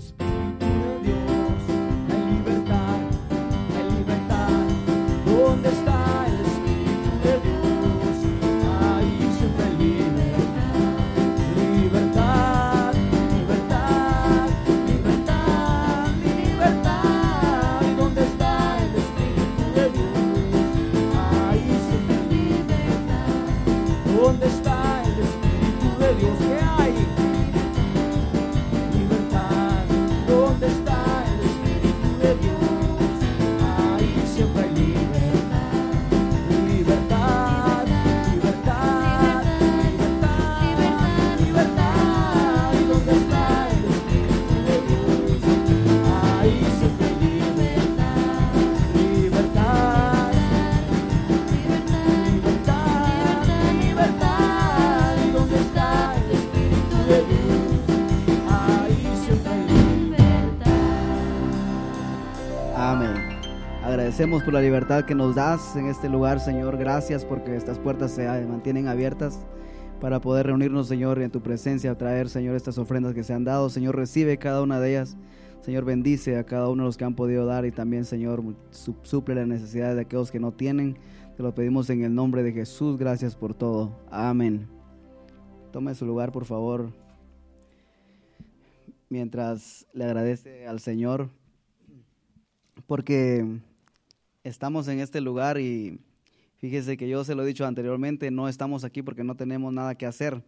Espíritu de Agradecemos por la libertad que nos das en este lugar, Señor. Gracias porque estas puertas se mantienen abiertas para poder reunirnos, Señor, en tu presencia, traer, Señor, estas ofrendas que se han dado. Señor, recibe cada una de ellas. Señor, bendice a cada uno de los que han podido dar y también, Señor, su- suple las necesidades de aquellos que no tienen. Te lo pedimos en el nombre de Jesús. Gracias por todo. Amén. Tome su lugar, por favor. Mientras le agradece al Señor porque estamos en este lugar y fíjese que yo se lo he dicho anteriormente, no estamos aquí porque no tenemos nada que hacer,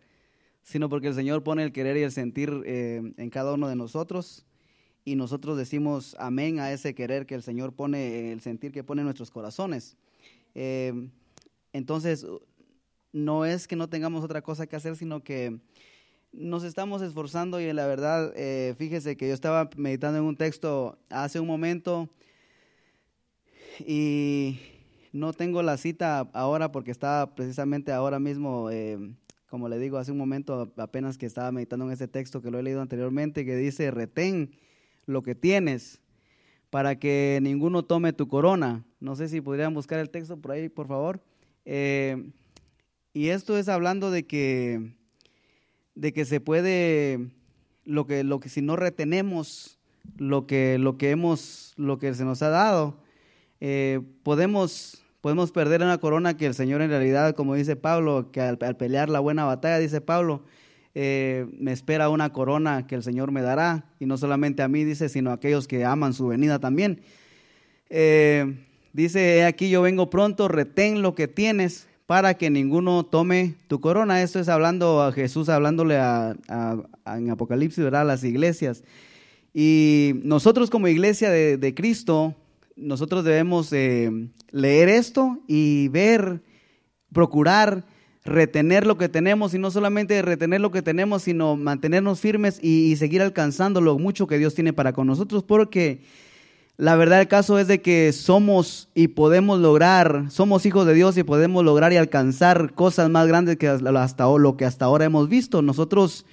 sino porque el Señor pone el querer y el sentir eh, en cada uno de nosotros y nosotros decimos amén a ese querer que el Señor pone, el sentir que pone en nuestros corazones. Eh, entonces, no es que no tengamos otra cosa que hacer, sino que nos estamos esforzando y la verdad, eh, fíjese que yo estaba meditando en un texto hace un momento y no tengo la cita ahora porque estaba precisamente ahora mismo, eh, como le digo, hace un momento apenas que estaba meditando en ese texto que lo he leído anteriormente, que dice, retén lo que tienes para que ninguno tome tu corona. No sé si podrían buscar el texto por ahí, por favor. Eh, y esto es hablando de que, de que se puede, lo que, lo que si no retenemos lo que, lo que hemos, lo que se nos ha dado, eh, podemos, podemos perder una corona que el Señor en realidad, como dice Pablo, que al, pelear la buena batalla, dice Pablo, eh, me espera una corona que el Señor me dará, y no solamente a mí, dice, sino a aquellos que aman su venida también. Eh, dice, "He aquí yo vengo pronto, retén lo que tienes para que ninguno tome tu corona. Esto es hablando a Jesús, hablándole a, en Apocalipsis, ¿verdad? A las iglesias. Y nosotros como iglesia de Cristo, nosotros debemos eh, leer esto y ver, procurar retener lo que tenemos y no solamente retener lo que tenemos, sino mantenernos firmes y, seguir alcanzando lo mucho que Dios tiene para con nosotros, porque la verdad del caso es de que somos y podemos lograr, somos hijos de Dios y podemos lograr y alcanzar cosas más grandes que hasta lo que hasta ahora hemos visto. Nosotros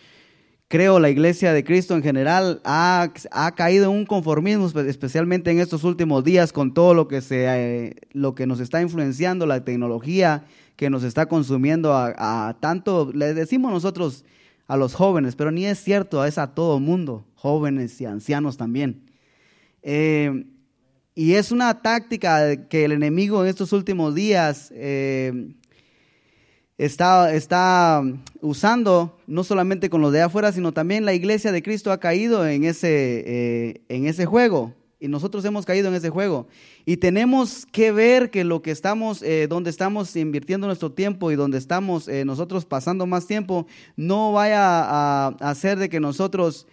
creo la iglesia de Cristo en general ha, ha caído en un conformismo, espe- especialmente en estos últimos días con todo lo que, se, eh, lo que nos está influenciando, la tecnología que nos está consumiendo a, a tanto, le decimos nosotros a los jóvenes, pero ni es cierto, es a todo mundo, jóvenes y ancianos también. Eh, y es una táctica que el enemigo en estos últimos días eh, está, está usando, no solamente con los de afuera, sino también la iglesia de Cristo ha caído en ese, eh, en ese juego. Y nosotros hemos caído en ese juego. Y tenemos que ver que lo que estamos, eh, donde estamos invirtiendo nuestro tiempo y donde estamos eh, nosotros pasando más tiempo, no vaya a, hacer de que nosotros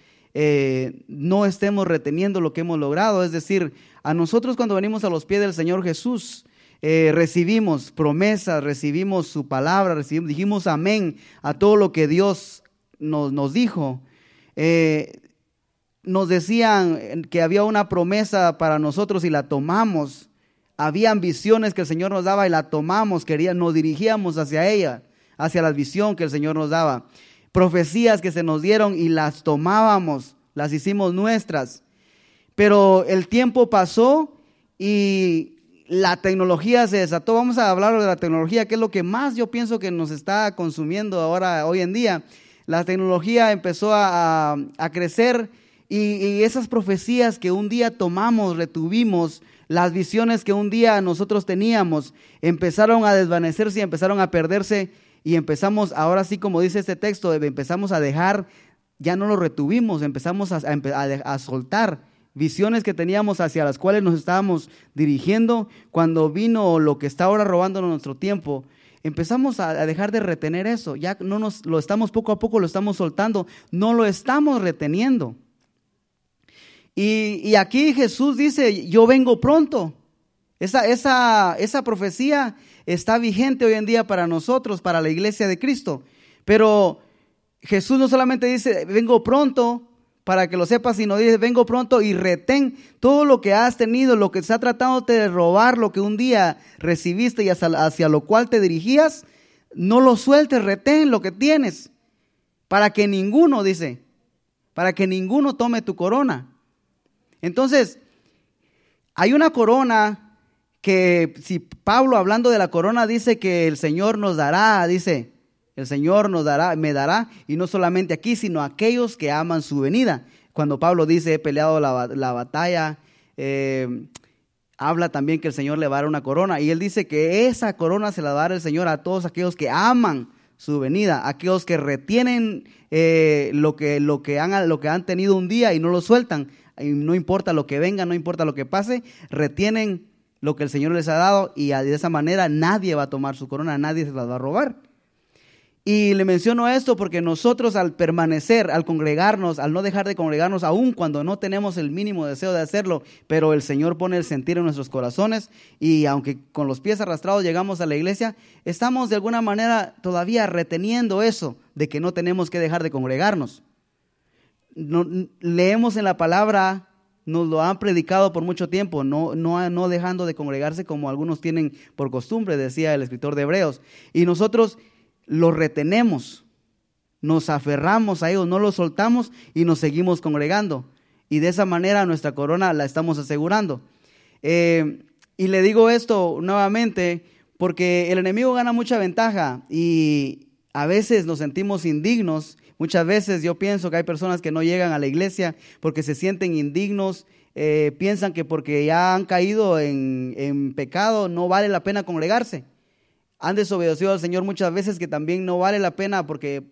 no estemos reteniendo lo que hemos logrado. Es decir, a nosotros cuando venimos a los pies del Señor Jesús, eh, recibimos promesas, recibimos su palabra, recibimos, dijimos amén a todo lo que Dios nos, nos dijo. Eh, nos decían que había una promesa para nosotros y la tomamos. Había visiones que el Señor nos daba y la tomamos, quería, nos dirigíamos hacia ella, hacia la visión que el Señor nos daba. Profecías que se nos dieron y las tomábamos, las hicimos nuestras. Pero el tiempo pasó y la tecnología se desató. Vamos a hablar de la tecnología, que es lo que más yo pienso que nos está consumiendo ahora, hoy en día. La tecnología empezó a, crecer y, esas profecías que un día tomamos, retuvimos, las visiones que un día nosotros teníamos, empezaron a desvanecerse y empezaron a perderse y empezamos, ahora sí como dice este texto, empezamos a dejar, ya no lo retuvimos, empezamos a soltar visiones que teníamos hacia las cuales nos estábamos dirigiendo, cuando vino lo que está ahora robándonos nuestro tiempo, empezamos a, a dejar de retener eso, ya no nos lo estamos poco a poco, lo estamos soltando, no lo estamos reteniendo. Y, y aquí Jesús dice, yo vengo pronto. Esa, esa, esa profecía está vigente hoy en día para nosotros, para la iglesia de Cristo. Pero Jesús no solamente dice, vengo pronto, para que lo sepas, sino dice, vengo pronto y retén todo lo que has tenido, lo que está tratando de robar, lo que un día recibiste y hacia, hacia lo cual te dirigías, no lo sueltes, retén lo que tienes, para que ninguno, dice, para que ninguno tome tu corona. Entonces, hay una corona que si Pablo hablando de la corona dice que el Señor nos dará, dice, el Señor nos dará, me dará, y no solamente aquí, sino a aquellos que aman su venida. Cuando Pablo dice, he peleado la, la batalla, eh, habla también que el Señor le va a dar una corona, y él dice que esa corona se la va a dar el Señor a todos aquellos que aman su venida, aquellos que retienen eh, lo, que, lo, que han, lo que han tenido un día y no lo sueltan, y no importa lo que venga, no importa lo que pase, retienen lo que el Señor les ha dado y de esa manera nadie va a tomar su corona, nadie se las va a robar. Y le menciono esto porque nosotros al permanecer, al congregarnos, al no dejar de congregarnos, aun cuando no tenemos el mínimo deseo de hacerlo, pero el Señor pone el sentir en nuestros corazones y aunque con los pies arrastrados llegamos a la iglesia, estamos de alguna manera todavía reteniendo eso de que no tenemos que dejar de congregarnos. No- leemos en la palabra, nos lo han predicado por mucho tiempo, no, no, no dejando de congregarse como algunos tienen por costumbre, decía el escritor de Hebreos. Y nosotros lo retenemos, nos aferramos a ellos, no lo soltamos y nos seguimos congregando. Y de esa manera nuestra corona la estamos asegurando. Eh, y le digo esto nuevamente porque el enemigo gana mucha ventaja y a veces nos sentimos indignos. Muchas veces yo pienso que hay personas que no llegan a la iglesia porque se sienten indignos, eh, piensan que porque ya han caído en, en pecado no vale la pena congregarse. Han desobedecido al Señor muchas veces que también no vale la pena porque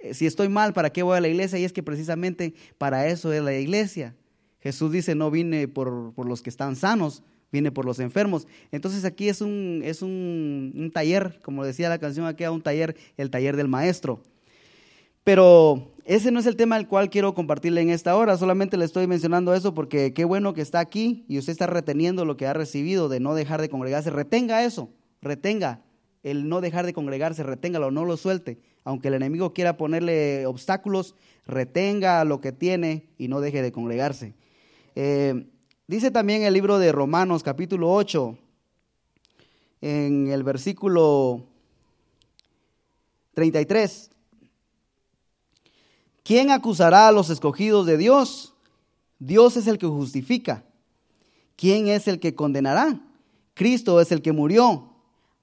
eh, si estoy mal, ¿para qué voy a la iglesia? Y es que precisamente para eso es la iglesia. Jesús dice, no vine por, por los que están sanos, vine por los enfermos. Entonces aquí es un, es un, un taller, como decía la canción aquí, un taller, el taller del maestro. Pero ese no es el tema al cual quiero compartirle en esta hora, solamente le estoy mencionando eso porque qué bueno que está aquí y usted está reteniendo lo que ha recibido de no dejar de congregarse. Retenga eso, retenga el no dejar de congregarse, reténgalo, no lo suelte. Aunque el enemigo quiera ponerle obstáculos, retenga lo que tiene y no deje de congregarse. Eh, dice también el libro de Romanos capítulo 8, en el versículo 33. ¿Quién acusará a los escogidos de Dios? Dios es el que justifica. ¿Quién es el que condenará? Cristo es el que murió,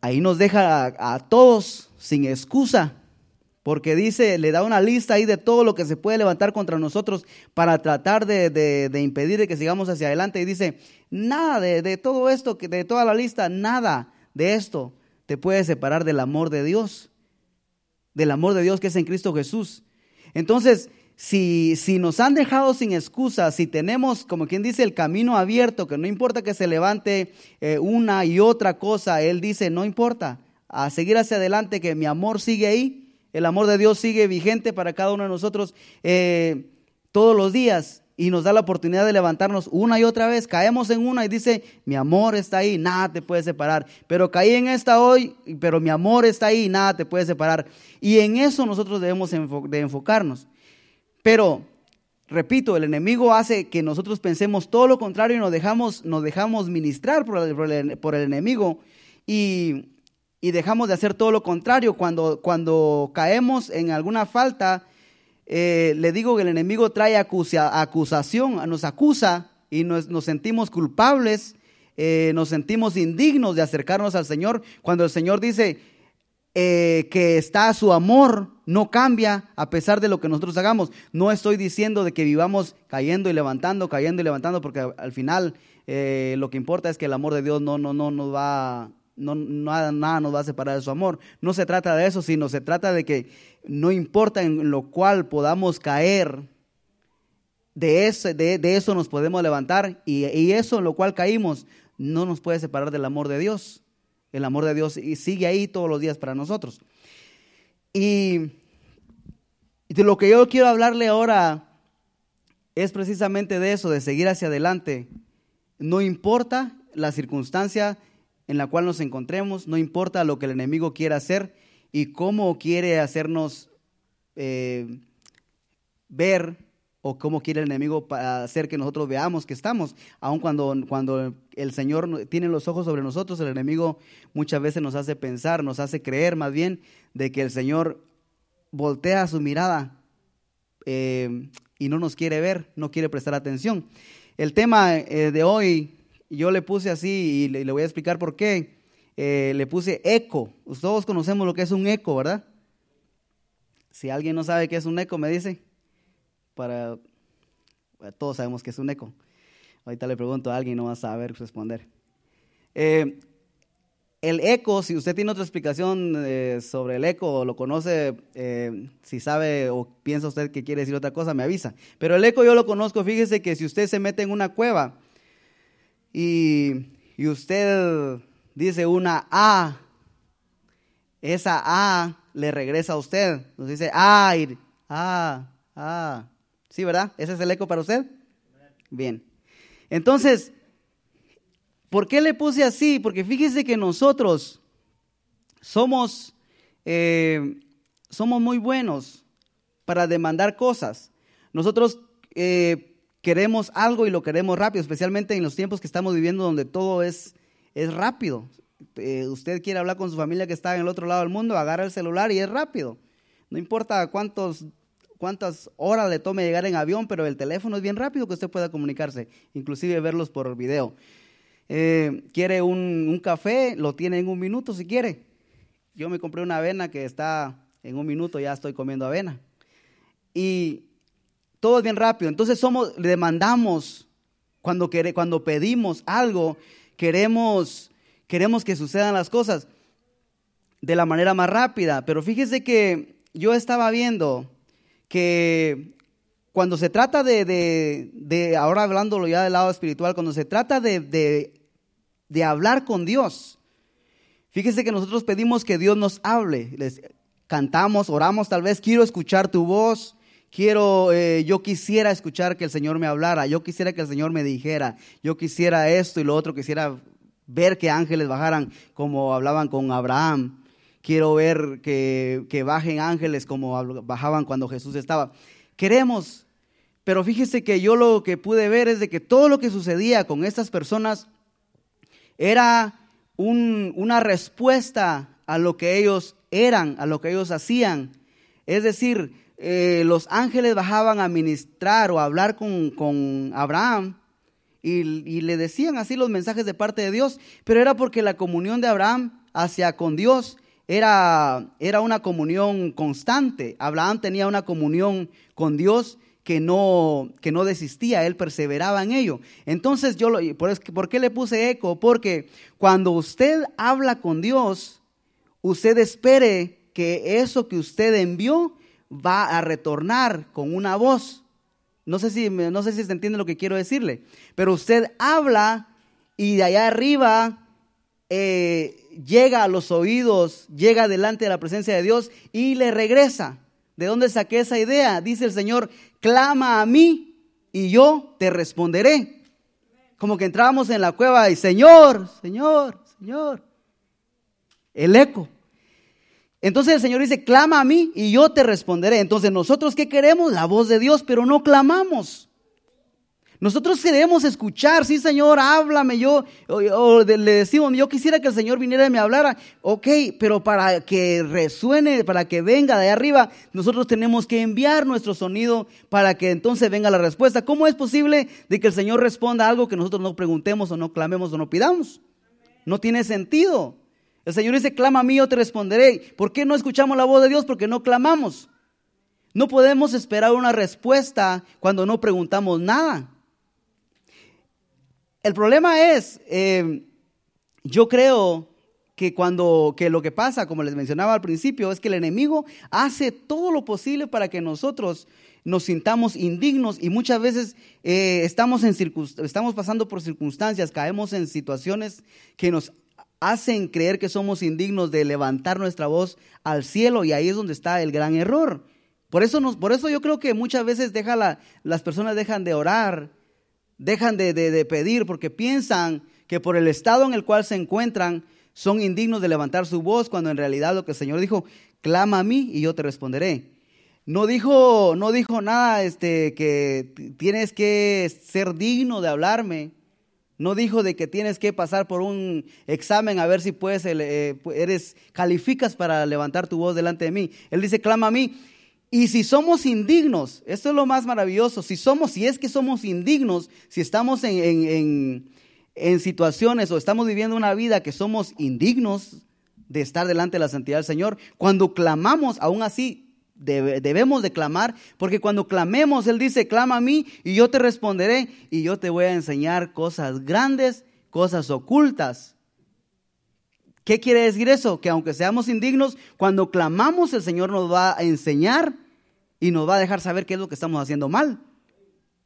Ahí nos deja a, todos sin excusa, porque dice, le da una lista ahí de todo lo que se puede levantar contra nosotros para tratar de, de, de impedir que sigamos hacia adelante. Y dice, nada de, de todo esto, de toda la lista, nada de esto te puede separar del amor de Dios, del amor de Dios que es en Cristo Jesús. Entonces, si, si nos han dejado sin excusa, si tenemos, como quien dice, el camino abierto, que no importa que se levante eh, una y otra cosa, Él dice, no importa, a seguir hacia adelante, que mi amor sigue ahí, el amor de Dios sigue vigente para cada uno de nosotros eh, todos los días y nos da la oportunidad de levantarnos una y otra vez. Caemos en una y dice, mi amor está ahí, nada te puede separar. Pero caí en esta hoy, pero mi amor está ahí, nada te puede separar. Y en eso nosotros debemos de enfocarnos. Pero, repito, el enemigo hace que nosotros pensemos todo lo contrario y nos dejamos, nos dejamos ministrar por el, por el, enemigo y, y, dejamos de hacer todo lo contrario. Cuando, cuando caemos en alguna falta, eh, le digo que el enemigo trae acusación, nos acusa y nos, nos sentimos culpables, eh, nos sentimos indignos de acercarnos al Señor. Cuando el Señor dice, eh, que está su amor, no cambia a pesar de lo que nosotros hagamos. No estoy diciendo de que vivamos cayendo y levantando, cayendo y levantando, porque al final eh, lo que importa es que el amor de Dios no, no, no nos va, no, nada, nada nos va a separar de su amor. No se trata de eso, sino se trata de que no importa en lo cual podamos caer, de, ese, de, eso nos podemos levantar y, y eso en lo cual caímos no nos puede separar del amor de Dios. El amor de Dios y sigue ahí todos los días para nosotros. Y de lo que yo quiero hablarle ahora es precisamente de eso, de seguir hacia adelante. No importa la circunstancia en la cual nos encontremos, no importa lo que el enemigo quiera hacer y cómo quiere hacernos eh, ver o cómo quiere el enemigo para hacer que nosotros veamos que estamos. Aun cuando, cuando el Señor tiene los ojos sobre nosotros, el enemigo muchas veces nos hace pensar, nos hace creer más bien de que el Señor voltea su mirada eh, y no nos quiere ver, no quiere prestar atención. El tema eh, de hoy yo le puse así y le, voy a explicar por qué. Eh, le puse eco. Todos conocemos lo que es un eco, ¿verdad? Si alguien no sabe qué es un eco, me dice para... Todos sabemos que es un eco. Ahorita le pregunto a alguien, no va a saber responder. Eh, el eco, si usted tiene otra explicación eh, sobre el eco o lo conoce, eh, si sabe o piensa usted que quiere decir otra cosa, me avisa. Pero el eco yo lo conozco, fíjese que si usted se mete en una cueva y, y usted dice una A, esa A le regresa a usted. Nos dice, ay, ah, ah. ¿Sí, verdad? ¿Ese es el eco para usted? Bien. Entonces, ¿por qué le puse así? Porque fíjese que nosotros somos, eh, somos muy buenos para demandar cosas. Nosotros eh, queremos algo y lo queremos rápido, especialmente en los tiempos que estamos viviendo donde todo es, es rápido. Eh, usted quiere hablar con su familia que está en el otro lado del mundo, agarra el celular y es rápido. No importa cuántos cuántas horas le tome llegar en avión, pero el teléfono es bien rápido que usted pueda comunicarse, inclusive verlos por video. Eh, quiere un, café, lo tiene en un minuto si quiere. Yo me compré una avena que está en un minuto, ya estoy comiendo avena. Y todo es bien rápido. Entonces somos, demandamos, cuando, cuando pedimos algo, queremos, queremos que sucedan las cosas de la manera más rápida. Pero fíjese que yo estaba viendo que cuando se trata de, ahora hablándolo ya del lado espiritual, cuando se trata de, de, hablar con Dios, fíjese que nosotros pedimos que Dios nos hable, Les, cantamos, oramos tal vez, quiero escuchar tu voz, quiero, eh, yo quisiera escuchar que el Señor me hablara, yo quisiera que el Señor me dijera, yo quisiera esto y lo otro, quisiera ver que ángeles bajaran como hablaban con Abraham, quiero ver que, bajen ángeles como bajaban cuando Jesús estaba. Queremos, pero fíjese que yo lo que pude ver es de que todo lo que sucedía con estas personas era una respuesta a lo que ellos eran, a lo que ellos hacían. Es decir, eh, los ángeles bajaban a ministrar o a hablar con, Abraham y, y, le decían así los mensajes de parte de Dios, pero era porque la comunión de Abraham hacia con Dios era, era una comunión constante. Abraham tenía una comunión con Dios que no, que no desistía, él perseveraba en ello. Entonces yo, lo, por, ¿por qué le puse eco? Porque cuando usted habla con Dios, usted espere que eso que usted envió va a retornar con una voz. No sé si, no sé si se entiende lo que quiero decirle, pero usted habla y de allá arriba eh, llega a los oídos, llega delante de la presencia de Dios y le regresa. ¿De dónde saqué esa idea? Dice el Señor, clama a mí y yo te responderé. Como que entrábamos en la cueva y Señor, Señor, Señor. El eco. Entonces el Señor dice, clama a mí y yo te responderé. Entonces nosotros qué queremos? La voz de Dios, pero no clamamos. Nosotros queremos escuchar, sí Señor, háblame, yo, o, le decimos, yo quisiera que el Señor viniera y me hablara, ok, pero para que resuene, para que venga de arriba, nosotros tenemos que enviar nuestro sonido para que entonces venga la respuesta. ¿Cómo es posible de que el Señor responda algo que nosotros no preguntemos o no clamemos o no pidamos? No tiene sentido. El Señor dice, clama a mí, yo te responderé. ¿Por qué no escuchamos la voz de Dios? Porque no clamamos. No podemos esperar una respuesta cuando no preguntamos nada. El problema es, eh, yo creo que cuando que lo que pasa, como les mencionaba al principio, es que el enemigo hace todo lo posible para que nosotros nos sintamos indignos y muchas veces eh, estamos, en estamos pasando por circunstancias, caemos en situaciones que nos hacen creer que somos indignos de levantar nuestra voz al cielo y ahí es donde está el gran error. Por eso, nos, por eso yo creo que muchas veces deja la, las personas dejan de orar dejan de, pedir porque piensan que por el estado en el cual se encuentran son indignos de levantar su voz, cuando en realidad lo que el Señor dijo, clama a mí y yo te responderé. No dijo, no dijo nada este, que tienes que ser digno de hablarme. No dijo de que tienes que pasar por un examen a ver si puedes, eh, eres, calificas para levantar tu voz delante de mí. Él dice, clama a mí y si somos indignos, esto es lo más maravilloso, si somos, si es que somos indignos, si estamos en, situaciones o estamos viviendo una vida que somos indignos de estar delante de la santidad del Señor, cuando clamamos, aún así debemos de clamar, porque cuando clamemos, Él dice, clama a mí y yo te responderé y yo te voy a enseñar cosas grandes, cosas ocultas ¿Qué quiere decir eso? Que aunque seamos indignos, cuando clamamos el Señor nos va a enseñar y nos va a dejar saber qué es lo que estamos haciendo mal.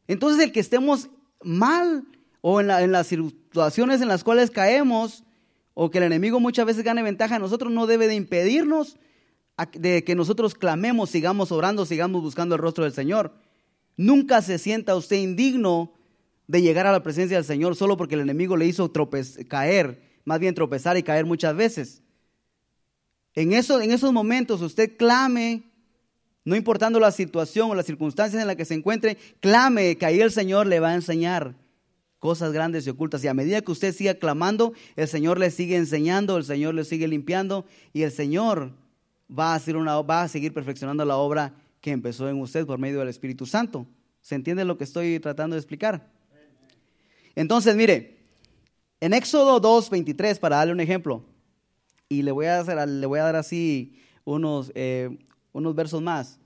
Entonces el que estemos mal o en, las situaciones en las cuales caemos o que el enemigo muchas veces gane ventaja a nosotros no debe de impedirnos de que nosotros clamemos, sigamos orando, sigamos buscando el rostro del Señor. Nunca se sienta usted indigno de llegar a la presencia del Señor solo porque el enemigo le hizo caer más bien tropezar y caer muchas veces. En, eso, en esos momentos usted clame, no importando la situación o las circunstancias en las que se encuentre, clame que ahí el Señor le va a enseñar cosas grandes y ocultas. Y a medida que usted siga clamando, el Señor le sigue enseñando, el Señor le sigue limpiando y el Señor va a, hacer una, va a seguir perfeccionando la obra que empezó en usted por medio del Espíritu Santo. ¿Se entiende lo que estoy tratando de explicar? Entonces, mire, en Éxodo 2, 23, para darle un ejemplo, y le voy a, hacer, le voy a dar así unos, eh, unos versos más.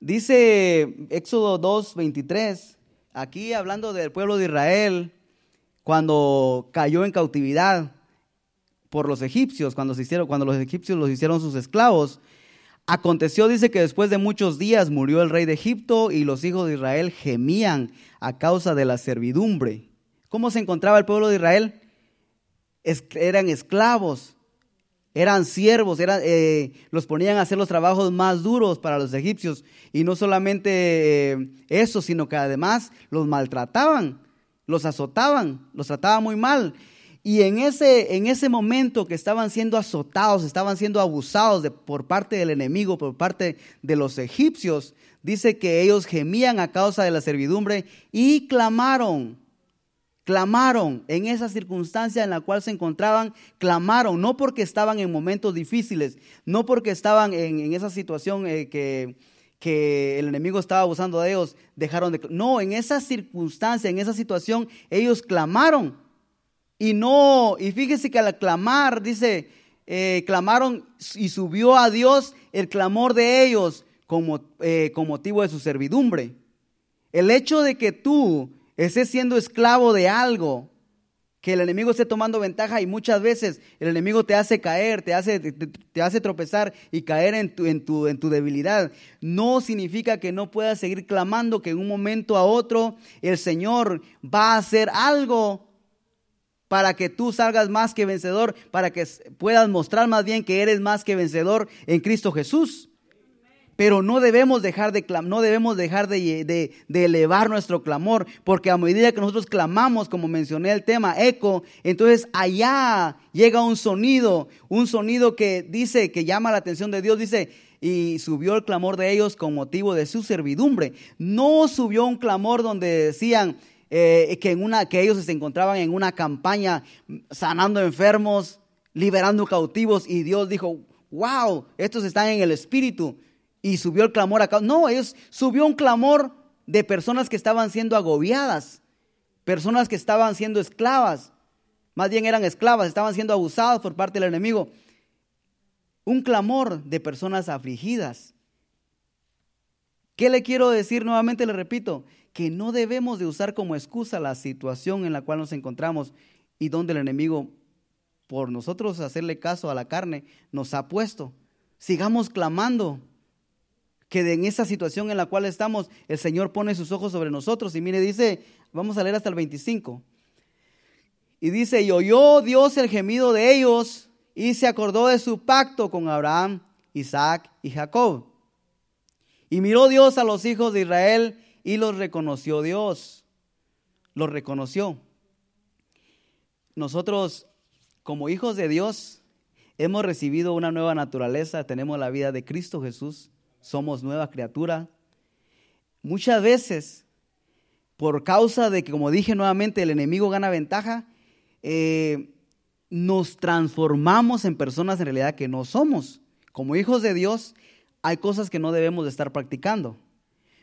Dice Éxodo 2, 23, aquí hablando del pueblo de Israel, cuando cayó en cautividad por los egipcios, cuando, se hicieron, cuando los egipcios los hicieron sus esclavos. Aconteció, dice que después de muchos días murió el rey de Egipto y los hijos de Israel gemían a causa de la servidumbre. ¿Cómo se encontraba el pueblo de Israel? eran esclavos, eran siervos, eh, los ponían a hacer los trabajos más duros para los egipcios. Y no solamente eh, eso, sino que además los maltrataban, los azotaban, los trataban muy mal. Y en ese, en ese momento que estaban siendo azotados, estaban siendo abusados por parte del enemigo, por parte de los egipcios, dice que ellos gemían a causa de la servidumbre y clamaron clamaron en esa circunstancia en la cual se encontraban, clamaron, no porque estaban en momentos difíciles, no porque estaban en, esa situación eh, que, que el enemigo estaba abusando de ellos, dejaron de... No, en esa circunstancia, en esa situación, ellos clamaron. Y no, y fíjese que al clamar, dice, eh, clamaron y subió a Dios el clamor de ellos como, eh, con motivo de su servidumbre. El hecho de que tú estés siendo esclavo de algo que el enemigo esté tomando ventaja y muchas veces el enemigo te hace caer, te hace, te, te hace tropezar y caer en tu, en, tu, en tu debilidad. No significa que no puedas seguir clamando que en un momento a otro el Señor va a hacer algo para que tú salgas más que vencedor, para que puedas mostrar más bien que eres más que vencedor en Cristo Jesús. Pero no debemos dejar de, no debemos dejar de, elevar nuestro clamor, porque a medida que nosotros clamamos, como mencioné el tema, eco, entonces allá llega un sonido, un sonido que dice, que llama la atención de Dios, dice, y subió el clamor de ellos con motivo de su servidumbre. No subió un clamor donde decían eh, que, ellos se encontraban en una campaña sanando enfermos, liberando cautivos, y Dios dijo, wow, estos están en el espíritu y subió el clamor acá. No, ellos subió un clamor de personas que estaban siendo agobiadas, personas que estaban siendo esclavas, más bien eran esclavas, estaban siendo abusadas por parte del enemigo. Un clamor de personas afligidas. ¿Qué le quiero decir nuevamente? Le repito, que no debemos de usar como excusa la situación en la cual nos encontramos y donde el enemigo, por nosotros hacerle caso a la carne, nos ha puesto. Sigamos clamando que en esa situación en la cual estamos, el Señor pone sus ojos sobre nosotros. Y mire, dice, vamos a leer hasta el 25. Y dice, y oyó Dios el gemido de ellos y se acordó de su pacto con Abraham, Isaac y Jacob. Y miró Dios a los hijos de Israel y los reconoció Dios. Los reconoció. Nosotros, como hijos de Dios, hemos recibido una nueva naturaleza, tenemos la vida de Cristo Jesús somos nueva criatura. Muchas veces, por causa de que, como dije nuevamente, el enemigo gana ventaja, eh, nos transformamos en personas en realidad que no somos. Como hijos de Dios, hay cosas que no debemos de estar practicando.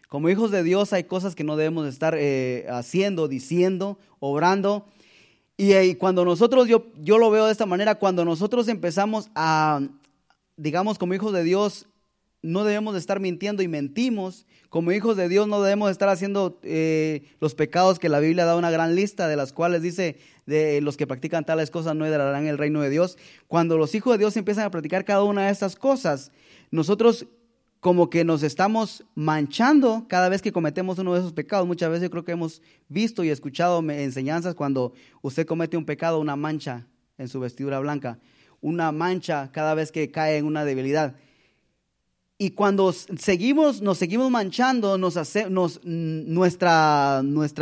Como hijos de Dios hay cosas que no debemos de estar eh, haciendo, diciendo, obrando. Y, y, cuando nosotros, yo, yo lo veo de esta manera, cuando nosotros empezamos a, digamos, como hijos de Dios, no debemos de estar mintiendo y mentimos. Como hijos de Dios no debemos de estar haciendo eh, los pecados que la Biblia da una gran lista, de las cuales dice, de los que practican tales cosas no heredarán el reino de Dios. Cuando los hijos de Dios empiezan a practicar cada una de estas cosas, nosotros como que nos estamos manchando cada vez que cometemos uno de esos pecados. Muchas veces yo creo que hemos visto y escuchado enseñanzas cuando usted comete un pecado, una mancha en su vestidura blanca, una mancha cada vez que cae en una debilidad. Y cuando seguimos, nos seguimos manchando, nuestra,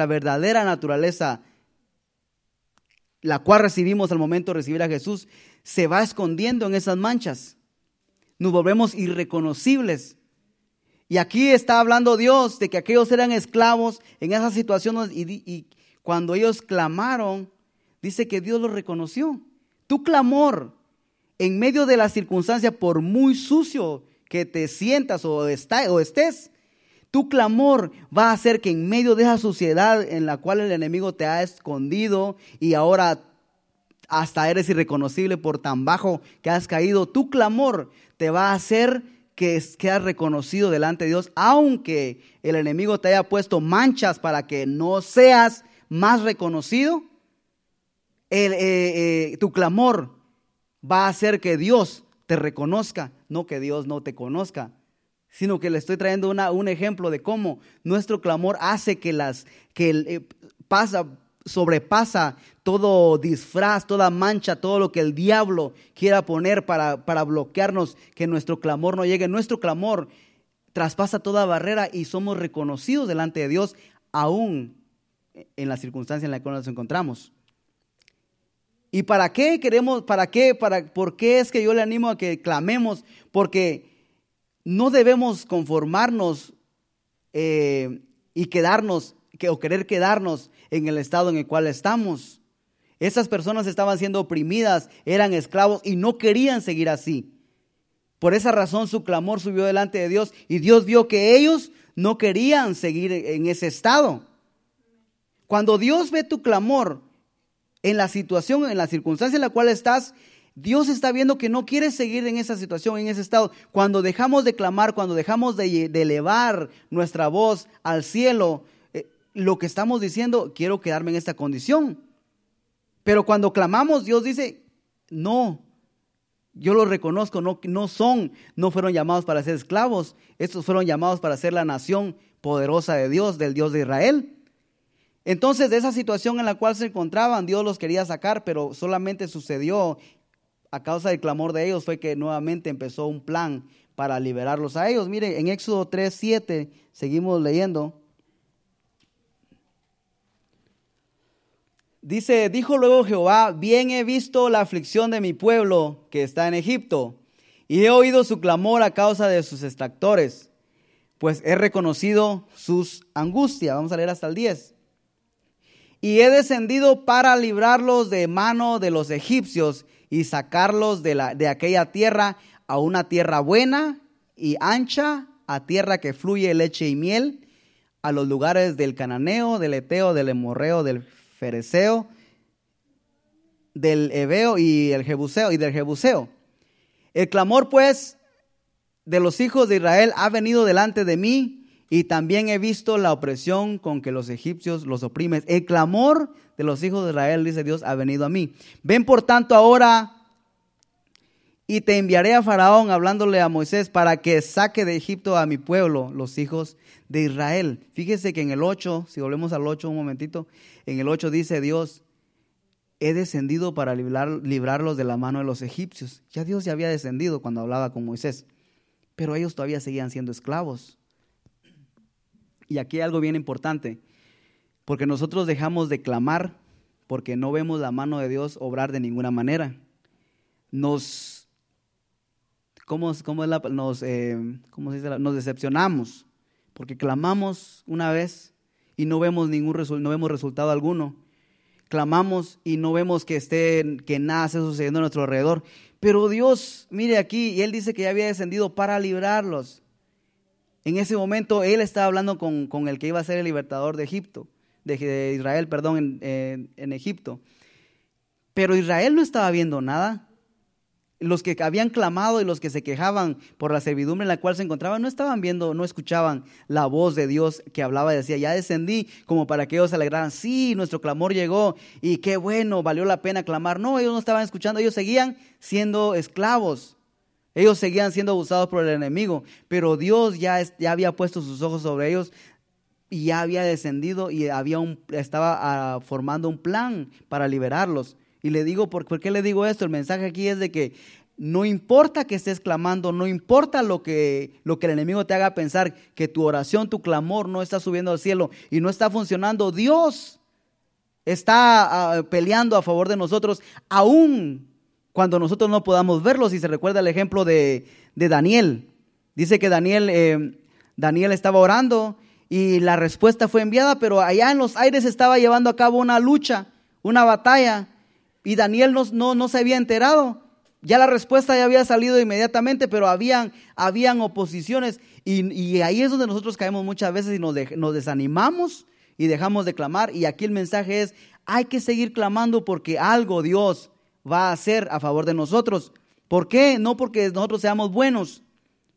verdadera naturaleza, la cual recibimos al momento de recibir a Jesús, se va escondiendo en esas manchas. Nos volvemos irreconocibles. Y aquí está hablando Dios de que aquellos eran esclavos en esas situaciones y, y cuando ellos clamaron, dice que Dios los reconoció. Tu clamor en medio de la circunstancia, por muy sucio que te sientas o, está, o estés, tu clamor va a hacer que en medio de esa suciedad en la cual el enemigo te ha escondido y ahora hasta eres irreconocible por tan bajo que has caído, tu clamor te va a hacer que seas reconocido delante de Dios, aunque el enemigo te haya puesto manchas para que no seas más reconocido, eh, eh, tu clamor va a hacer que Dios te reconozca, no que Dios no te conozca, sino que le estoy trayendo una, un ejemplo de cómo nuestro clamor hace que las que eh, pasa sobrepasa todo disfraz, toda mancha, todo lo que el diablo quiera poner para, para bloquearnos, que nuestro clamor no llegue. Nuestro clamor traspasa toda barrera y somos reconocidos delante de Dios aún en la circunstancia en la que nos encontramos. ¿Y para qué queremos, para qué, para, por qué es que yo le animo a que clamemos? Porque no debemos conformarnos eh, y quedarnos, que, o querer quedarnos en el estado en el cual estamos. Esas personas estaban siendo oprimidas, eran esclavos y no querían seguir así. Por esa razón su clamor subió delante de Dios y Dios vio que ellos no querían seguir en ese estado. Cuando Dios ve tu clamor, en la situación, en la circunstancia en la cual estás, Dios está viendo que no quieres seguir en esa situación, en ese estado. Cuando dejamos de clamar, cuando dejamos de, elevar nuestra voz al cielo, eh, lo que estamos diciendo, quiero quedarme en esta condición. Pero cuando clamamos, Dios dice, no, yo lo reconozco, no, no son, no fueron llamados para ser esclavos, estos fueron llamados para ser la nación poderosa de Dios, del Dios de Israel. Entonces, de esa situación en la cual se encontraban, Dios los quería sacar, pero solamente sucedió a causa del clamor de ellos, fue que nuevamente empezó un plan para liberarlos a ellos. Mire, en Éxodo 3, 7, seguimos leyendo. Dice, dijo luego Jehová, bien he visto la aflicción de mi pueblo que está en Egipto, y he oído su clamor a causa de sus extractores, pues he reconocido sus angustias. Vamos a leer hasta el 10. Y he descendido para librarlos de mano de los egipcios y sacarlos de, la, de aquella tierra a una tierra buena y ancha, a tierra que fluye leche y miel, a los lugares del cananeo, del eteo, del hemorreo, del fereceo, del hebeo y el jebuseo y del jebuseo. El clamor pues de los hijos de Israel ha venido delante de mí y también he visto la opresión con que los egipcios los oprimen. El clamor de los hijos de Israel, dice Dios, ha venido a mí. Ven por tanto ahora y te enviaré a Faraón hablándole a Moisés para que saque de Egipto a mi pueblo, los hijos de Israel. Fíjese que en el 8, si volvemos al 8 un momentito, en el 8 dice Dios, he descendido para librar, librarlos de la mano de los egipcios. Ya Dios ya había descendido cuando hablaba con Moisés, pero ellos todavía seguían siendo esclavos. Y aquí hay algo bien importante, porque nosotros dejamos de clamar porque no vemos la mano de Dios obrar de ninguna manera. Nos ¿cómo, cómo es la, nos, eh, ¿cómo se dice? nos decepcionamos, porque clamamos una vez y no vemos ningún no vemos resultado alguno. Clamamos y no vemos que esté, que nada esté sucediendo a nuestro alrededor. Pero Dios, mire aquí, y Él dice que ya había descendido para librarlos. En ese momento Él estaba hablando con, con el que iba a ser el libertador de Egipto, de, Israel, perdón, en, en Egipto. Pero Israel no estaba viendo nada los que habían clamado y los que se quejaban por la servidumbre en la cual se encontraban, no estaban viendo, no escuchaban la voz de Dios que hablaba y decía, ya descendí como para que ellos se alegraran, sí, nuestro clamor llegó y qué bueno, valió la pena clamar. No, ellos no estaban escuchando, ellos seguían siendo esclavos, ellos seguían siendo abusados por el enemigo, pero Dios ya, ya había puesto sus ojos sobre ellos y ya había descendido y había estaba ah, formando un plan para liberarlos. Y le digo, ¿por, qué le digo esto? El mensaje aquí es de que no importa que estés clamando, no importa lo que, lo que el enemigo te haga pensar, que tu oración, tu clamor no está subiendo al cielo y no está funcionando, Dios está ah, peleando a favor de nosotros, aún cuando nosotros no podamos verlo. Si se recuerda el ejemplo de, Daniel, dice que Daniel, eh, Daniel estaba orando y la respuesta fue enviada, pero allá en los aires estaba llevando a cabo una lucha, una batalla y Daniel no, no, se había enterado. Ya la respuesta ya había salido inmediatamente, pero habían, habían oposiciones. Y, ahí es donde nosotros caemos muchas veces y nos, nos desanimamos y dejamos de clamar. Y aquí el mensaje es, hay que seguir clamando porque algo Dios va a hacer a favor de nosotros. ¿Por qué? No porque nosotros seamos buenos,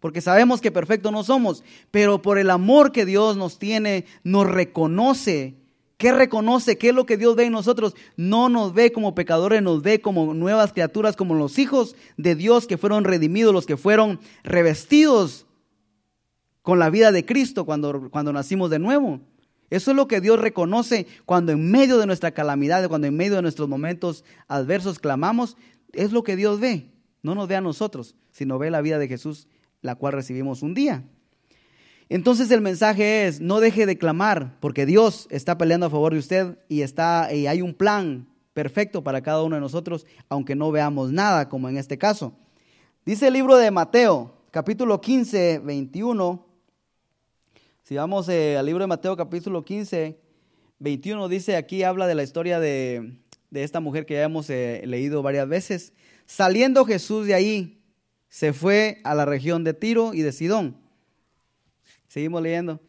porque sabemos que perfectos no somos, pero por el amor que Dios nos tiene, nos reconoce ¿Qué reconoce? ¿Qué es lo que Dios ve en nosotros? No nos ve como pecadores, nos ve como nuevas criaturas, como los hijos de Dios que fueron redimidos, los que fueron revestidos con la vida de Cristo cuando, cuando nacimos de nuevo. Eso es lo que Dios reconoce cuando en medio de nuestra calamidad, cuando en medio de nuestros momentos adversos clamamos. Es lo que Dios ve. No nos ve a nosotros, sino ve la vida de Jesús, la cual recibimos un día. Entonces el mensaje es, no deje de clamar, porque Dios está peleando a favor de usted y, está, y hay un plan perfecto para cada uno de nosotros, aunque no veamos nada, como en este caso. Dice el libro de Mateo, capítulo 15, 21. Si vamos eh, al libro de Mateo, capítulo 15, 21, dice aquí, habla de la historia de, esta mujer que ya hemos eh, leído varias veces. Saliendo Jesús de ahí, se fue a la región de Tiro y de Sidón. Seguimos leyendo.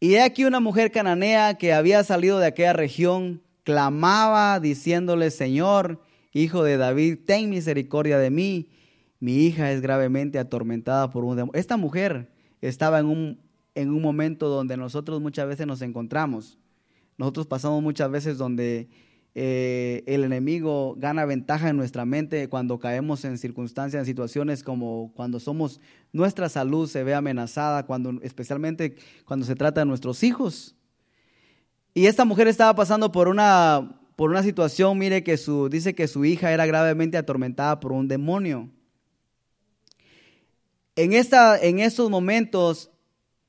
Y he aquí una mujer cananea que había salido de aquella región, clamaba diciéndole, Señor, hijo de David, ten misericordia de mí. Mi hija es gravemente atormentada por un demonio. Esta mujer estaba en un, en un momento donde nosotros muchas veces nos encontramos. Nosotros pasamos muchas veces donde eh, el enemigo gana ventaja en nuestra mente cuando caemos en circunstancias, en situaciones como cuando somos, nuestra salud se ve amenazada, cuando, especialmente cuando se trata de nuestros hijos. Y esta mujer estaba pasando por una, por una situación, mire que su, dice que su hija era gravemente atormentada por un demonio. En, esta, en estos momentos,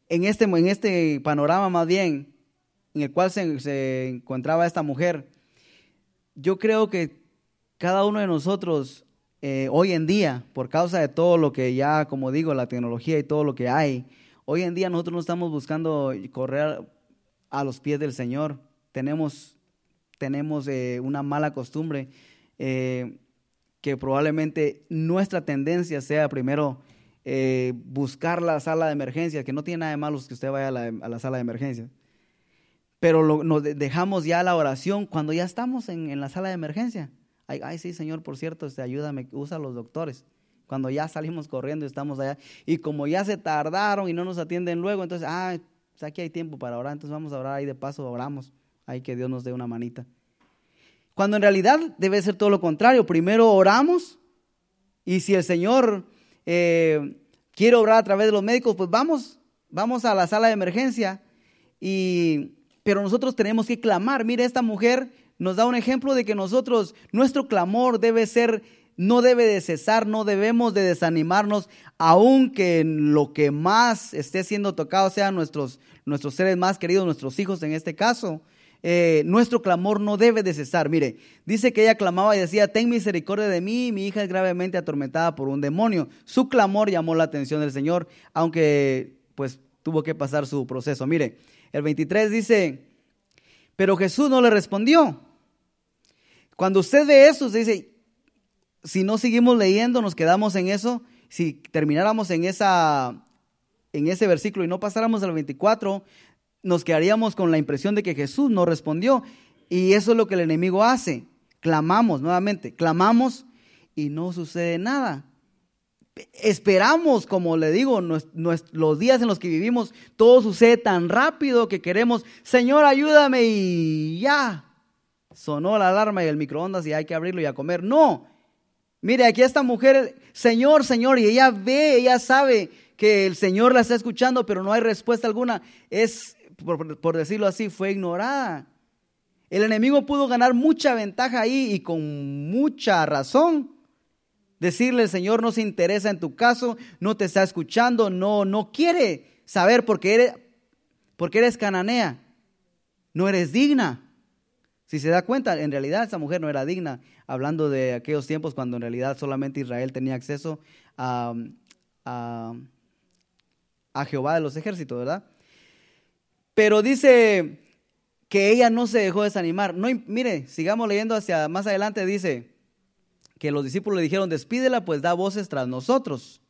en este, en este panorama más bien, en el cual se, se encontraba esta mujer, yo creo que cada uno de nosotros eh, hoy en día, por causa de todo lo que ya, como digo, la tecnología y todo lo que hay, hoy en día nosotros no estamos buscando correr a los pies del Señor. Tenemos, tenemos eh, una mala costumbre eh, que probablemente nuestra tendencia sea primero buscar la sala de emergencia, que no tiene nada de malo que usted vaya a la, a la sala de emergencia pero nos dejamos ya la oración cuando ya estamos en, la sala de emergencia. Ay, ay, sí, Señor, por cierto, este, ayúdame, usa los doctores. Cuando ya salimos corriendo y estamos allá. Y como ya se tardaron y no nos atienden luego, entonces, ah, pues aquí hay tiempo para orar, entonces vamos a orar ahí de paso, oramos. Ay, que Dios nos dé una manita. Cuando en realidad debe ser todo lo contrario. Primero oramos y si el Señor eh, quiere obrar a través de los médicos, pues vamos, vamos a la sala de emergencia y pero nosotros tenemos que clamar. Mire, esta mujer nos da un ejemplo de que nosotros, nuestro clamor debe ser, no debe de cesar, no debemos de desanimarnos, aunque lo que más esté siendo tocado sean nuestros, nuestros seres más queridos, nuestros hijos en este caso. Eh, nuestro clamor no debe de cesar. Mire, dice que ella clamaba y decía, ten misericordia de mí, mi hija es gravemente atormentada por un demonio. Su clamor llamó la atención del Señor, aunque pues tuvo que pasar su proceso. Mire, el 23 dice, pero Jesús no le respondió. Cuando usted ve eso, usted dice, si no seguimos leyendo, nos quedamos en eso, si termináramos en, esa, en ese versículo y no pasáramos al 24, nos quedaríamos con la impresión de que Jesús no respondió. Y eso es lo que el enemigo hace. Clamamos nuevamente, clamamos y no sucede nada esperamos, como le digo, los días en los que vivimos, todo sucede tan rápido que queremos, Señor, ayúdame y ya. Sonó la alarma y el microondas y hay que abrirlo y a comer. No. Mire, aquí esta mujer, Señor, Señor, y ella ve, ella sabe que el Señor la está escuchando, pero no hay respuesta alguna. Es, por, decirlo así, fue ignorada. El enemigo pudo ganar mucha ventaja ahí y con mucha razón Decirle, el Señor no se interesa en tu caso, no te está escuchando, no, no quiere saber porque eres, porque eres cananea, no eres digna. Si se da cuenta, en realidad esa mujer no era digna, hablando de aquellos tiempos cuando en realidad solamente Israel tenía acceso a, a, a Jehová de los ejércitos, ¿verdad? Pero dice que ella no se dejó desanimar. No, mire, sigamos leyendo hacia más adelante, dice, que los discípulos le dijeron, despídela, pues da voces tras nosotros.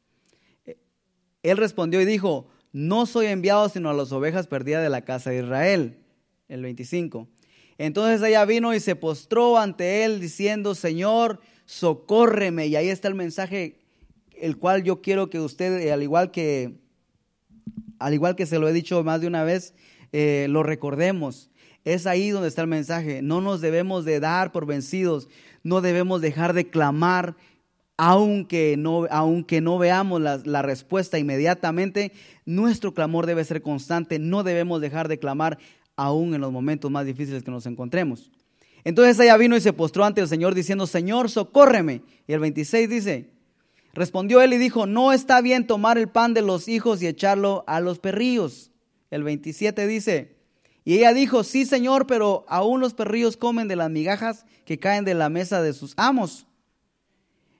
Él respondió y dijo, no soy enviado sino a las ovejas perdidas de la casa de Israel. El 25. Entonces ella vino y se postró ante él diciendo, Señor, socórreme. Y ahí está el mensaje, el cual yo quiero que usted, al igual que, al igual que se lo he dicho más de una vez, eh, lo recordemos. Es ahí donde está el mensaje. No nos debemos de dar por vencidos no debemos dejar de clamar aunque no, aunque no veamos la, la, respuesta inmediatamente, nuestro clamor debe ser constante, no debemos dejar de clamar aún en los momentos más difíciles que nos encontremos. Entonces ella vino y se postró ante el Señor diciendo, Señor, socórreme. Y el 26 dice, respondió él y dijo, no está bien tomar el pan de los hijos y echarlo a los perrillos. El 27 dice, y ella dijo, sí, Señor, pero aún los perrillos comen de las migajas que caen de la mesa de sus amos.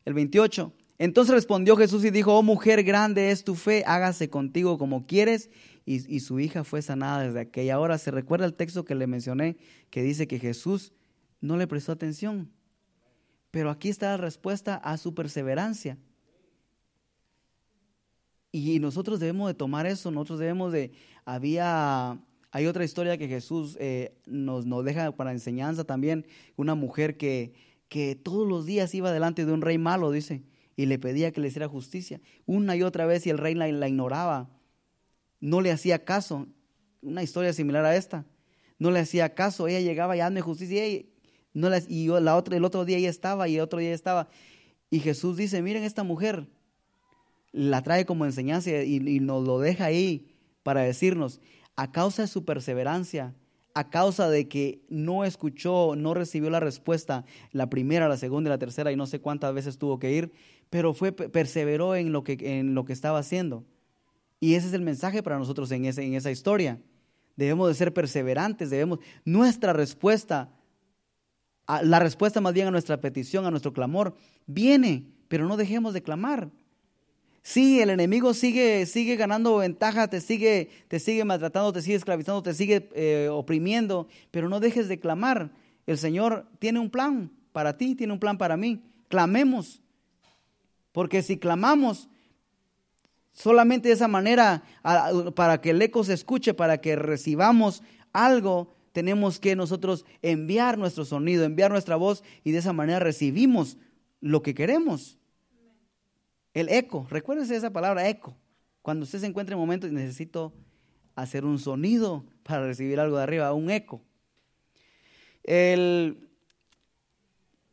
El 28. Entonces respondió Jesús y dijo, oh mujer, grande es tu fe, hágase contigo como quieres. Y, y su hija fue sanada desde aquella hora. ¿Se recuerda el texto que le mencioné que dice que Jesús no le prestó atención? Pero aquí está la respuesta a su perseverancia. Y nosotros debemos de tomar eso, nosotros debemos de, había hay otra historia que Jesús eh, nos, nos, deja para enseñanza también, una mujer que, que todos los días iba delante de un rey malo, dice, y le pedía que le hiciera justicia. Una y otra vez y el rey la, la ignoraba, no le hacía caso. Una historia similar a esta. No le hacía caso, ella llegaba y hazme justicia. Y No las, y la otra, el otro día ya estaba y el otro día ya estaba. Y Jesús dice, miren esta mujer, la trae como enseñanza y, y nos lo deja ahí para decirnos, a causa de su perseverancia, a causa de que no escuchó, no recibió la respuesta, la primera, la segunda la tercera, y no sé cuántas veces tuvo que ir, pero fue, perseveró en lo que, en lo que estaba haciendo. Y ese es el mensaje para nosotros en, ese, en esa historia. Debemos de ser perseverantes, debemos, nuestra respuesta, la respuesta más bien a nuestra petición, a nuestro clamor, viene, pero no dejemos de clamar. Sí, el enemigo sigue, sigue ganando ventaja, te sigue, te sigue maltratando, te sigue esclavizando, te sigue eh, oprimiendo, pero no dejes de clamar. El Señor tiene un plan para ti, tiene un plan para mí. Clamemos, porque si clamamos solamente de esa manera, para que el eco se escuche, para que recibamos algo, tenemos que nosotros enviar nuestro sonido, enviar nuestra voz y de esa manera recibimos lo que queremos. El eco, recuérdese esa palabra eco. Cuando usted se encuentra en momentos y necesito hacer un sonido para recibir algo de arriba, un eco. El,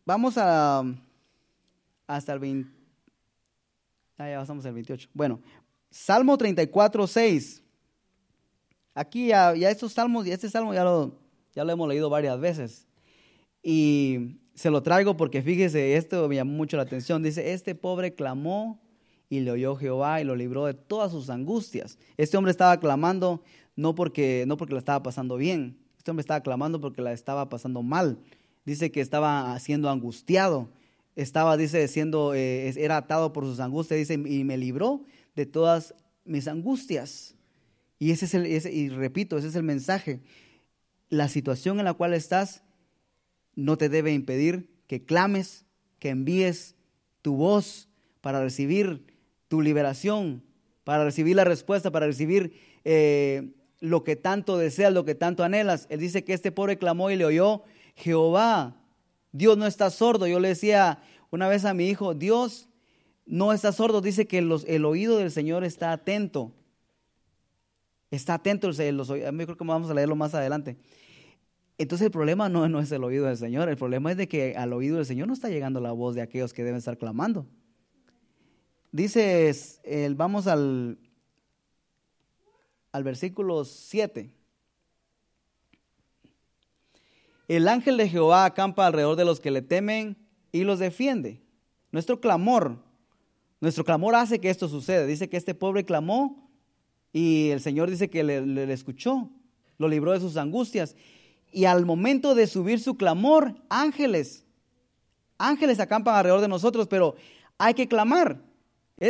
vamos a hasta el 20. Ah, ya pasamos al 28. Bueno, Salmo 34, 6. Aquí ya, ya estos salmos, y este salmo ya lo, ya lo hemos leído varias veces. Y se lo traigo porque fíjese, esto me llamó mucho la atención. Dice, este pobre clamó y le oyó Jehová y lo libró de todas sus angustias. Este hombre estaba clamando no porque, no porque la estaba pasando bien, este hombre estaba clamando porque la estaba pasando mal. Dice que estaba siendo angustiado, estaba, dice, siendo, eh, era atado por sus angustias, dice, y me libró de todas mis angustias. Y ese es el, y repito, ese es el mensaje. La situación en la cual estás no te debe impedir que clames, que envíes tu voz para recibir tu liberación, para recibir la respuesta, para recibir eh, lo que tanto deseas, lo que tanto anhelas. Él dice que este pobre clamó y le oyó Jehová. Dios no está sordo. Yo le decía una vez a mi hijo, Dios no está sordo. Dice que el oído del Señor está atento. Está atento. Los, yo creo que vamos a leerlo más adelante. Entonces el problema no, no es el oído del Señor, el problema es de que al oído del Señor no está llegando la voz de aquellos que deben estar clamando. Dice, el, vamos al, al versículo 7. El ángel de Jehová acampa alrededor de los que le temen y los defiende. Nuestro clamor, nuestro clamor hace que esto suceda. Dice que este pobre clamó y el Señor dice que le, le escuchó, lo libró de sus angustias y al momento de subir su clamor, ángeles, ángeles acampan alrededor de nosotros, pero hay que clamar.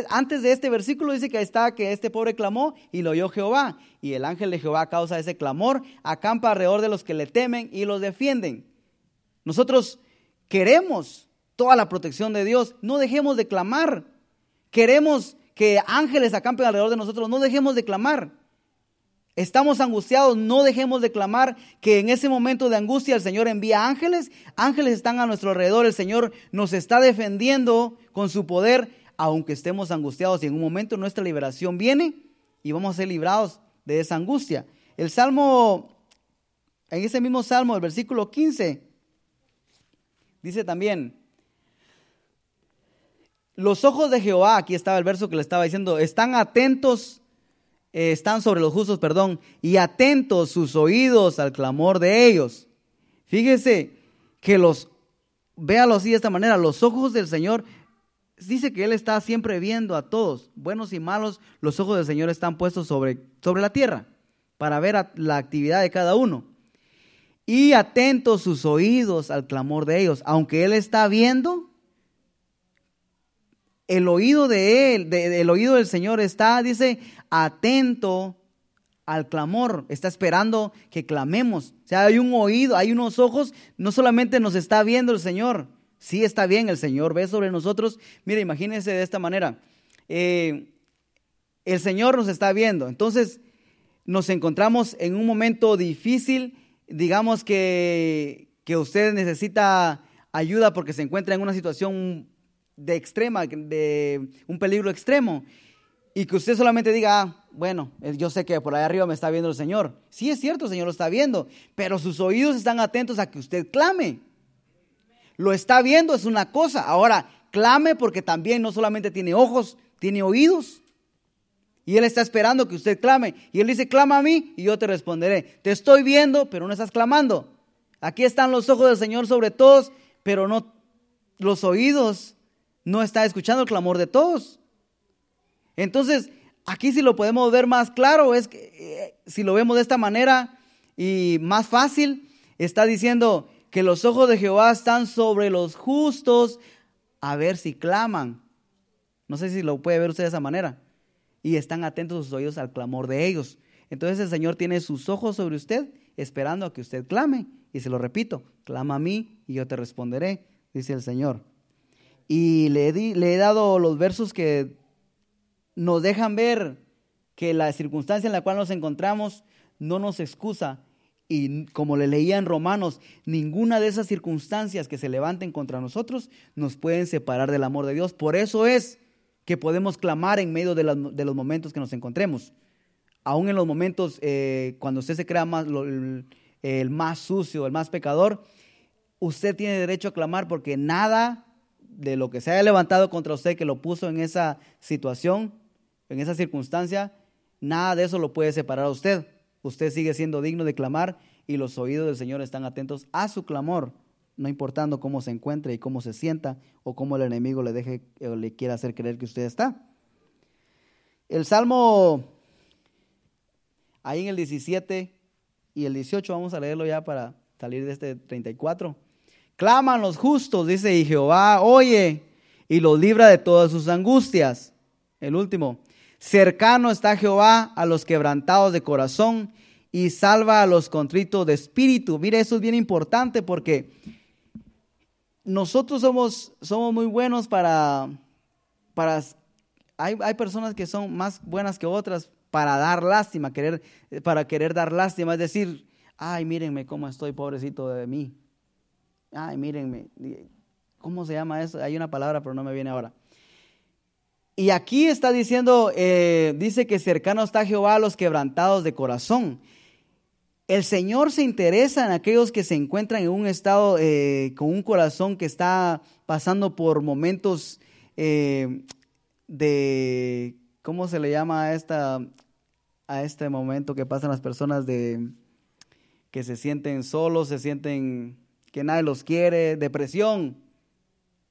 Antes de este versículo dice que está que este pobre clamó y lo oyó Jehová. Y el ángel de Jehová, causa ese clamor, acampa alrededor de los que le temen y los defienden. Nosotros queremos toda la protección de Dios. No dejemos de clamar. Queremos que ángeles acampen alrededor de nosotros. No dejemos de clamar. Estamos angustiados, no dejemos de clamar que en ese momento de angustia el Señor envía ángeles, ángeles están a nuestro alrededor, el Señor nos está defendiendo con su poder, aunque estemos angustiados y en un momento nuestra liberación viene y vamos a ser librados de esa angustia. El Salmo, en ese mismo Salmo, el versículo 15, dice también, los ojos de Jehová, aquí estaba el verso que le estaba diciendo, están atentos eh, están sobre los justos, perdón, y atentos sus oídos al clamor de ellos. Fíjese que los, véalo así de esta manera, los ojos del Señor, dice que Él está siempre viendo a todos, buenos y malos, los ojos del Señor están puestos sobre, sobre la tierra para ver la actividad de cada uno. Y atentos sus oídos al clamor de ellos, aunque Él está viendo, el oído de él, el oído del Señor está, dice, atento al clamor, está esperando que clamemos. O sea, hay un oído, hay unos ojos, no solamente nos está viendo el Señor, sí está bien, el Señor ve sobre nosotros. Mira, imagínense de esta manera, eh, el Señor nos está viendo, entonces nos encontramos en un momento difícil, digamos que, que usted necesita ayuda porque se encuentra en una situación de extrema, de un peligro extremo, y que usted solamente diga, ah, bueno, yo sé que por ahí arriba me está viendo el Señor. Sí es cierto, el Señor lo está viendo, pero sus oídos están atentos a que usted clame. Lo está viendo, es una cosa. Ahora, clame porque también no solamente tiene ojos, tiene oídos. Y Él está esperando que usted clame. Y Él dice, clama a mí y yo te responderé. Te estoy viendo, pero no estás clamando. Aquí están los ojos del Señor sobre todos, pero no los oídos no está escuchando el clamor de todos. Entonces, aquí si lo podemos ver más claro, es que eh, si lo vemos de esta manera y más fácil, está diciendo que los ojos de Jehová están sobre los justos a ver si claman. No sé si lo puede ver usted de esa manera. Y están atentos sus oídos al clamor de ellos. Entonces el Señor tiene sus ojos sobre usted, esperando a que usted clame. Y se lo repito, clama a mí y yo te responderé, dice el Señor. Y le, le he dado los versos que nos dejan ver que la circunstancia en la cual nos encontramos no nos excusa. Y como le leía en Romanos, ninguna de esas circunstancias que se levanten contra nosotros nos pueden separar del amor de Dios. Por eso es que podemos clamar en medio de, los momentos que nos encontremos. Aún en los momentos eh, cuando usted se crea más, el más sucio, el más pecador, usted tiene derecho a clamar porque nada de lo que se haya levantado contra usted que lo puso en esa situación en esa circunstancia, nada de eso lo puede separar a usted. Usted sigue siendo digno de clamar y los oídos del Señor están atentos a su clamor, no importando cómo se encuentre y cómo se sienta o cómo el enemigo le deje o le quiera hacer creer que usted está. El Salmo, ahí en el 17 y el 18, vamos a leerlo ya para salir de este 34. Claman los justos, dice, y Jehová oye y los libra de todas sus angustias. El último, Cercano está Jehová a los quebrantados de corazón y salva a los contritos de espíritu. Mire, eso es bien importante porque nosotros somos, somos muy buenos para, para hay, hay, personas que son más buenas que otras para dar lástima, querer, para querer dar lástima, es decir, ay, mírenme cómo estoy, pobrecito de mí. Ay, mírenme, ¿cómo se llama eso? Hay una palabra, pero no me viene ahora. Y aquí está diciendo, eh, dice que cercano está Jehová a los quebrantados de corazón. El Señor se interesa en aquellos que se encuentran en un estado eh, con un corazón que está pasando por momentos eh, de, ¿cómo se le llama a, esta, a este momento que pasan las personas de que se sienten solos, se sienten que nadie los quiere, depresión?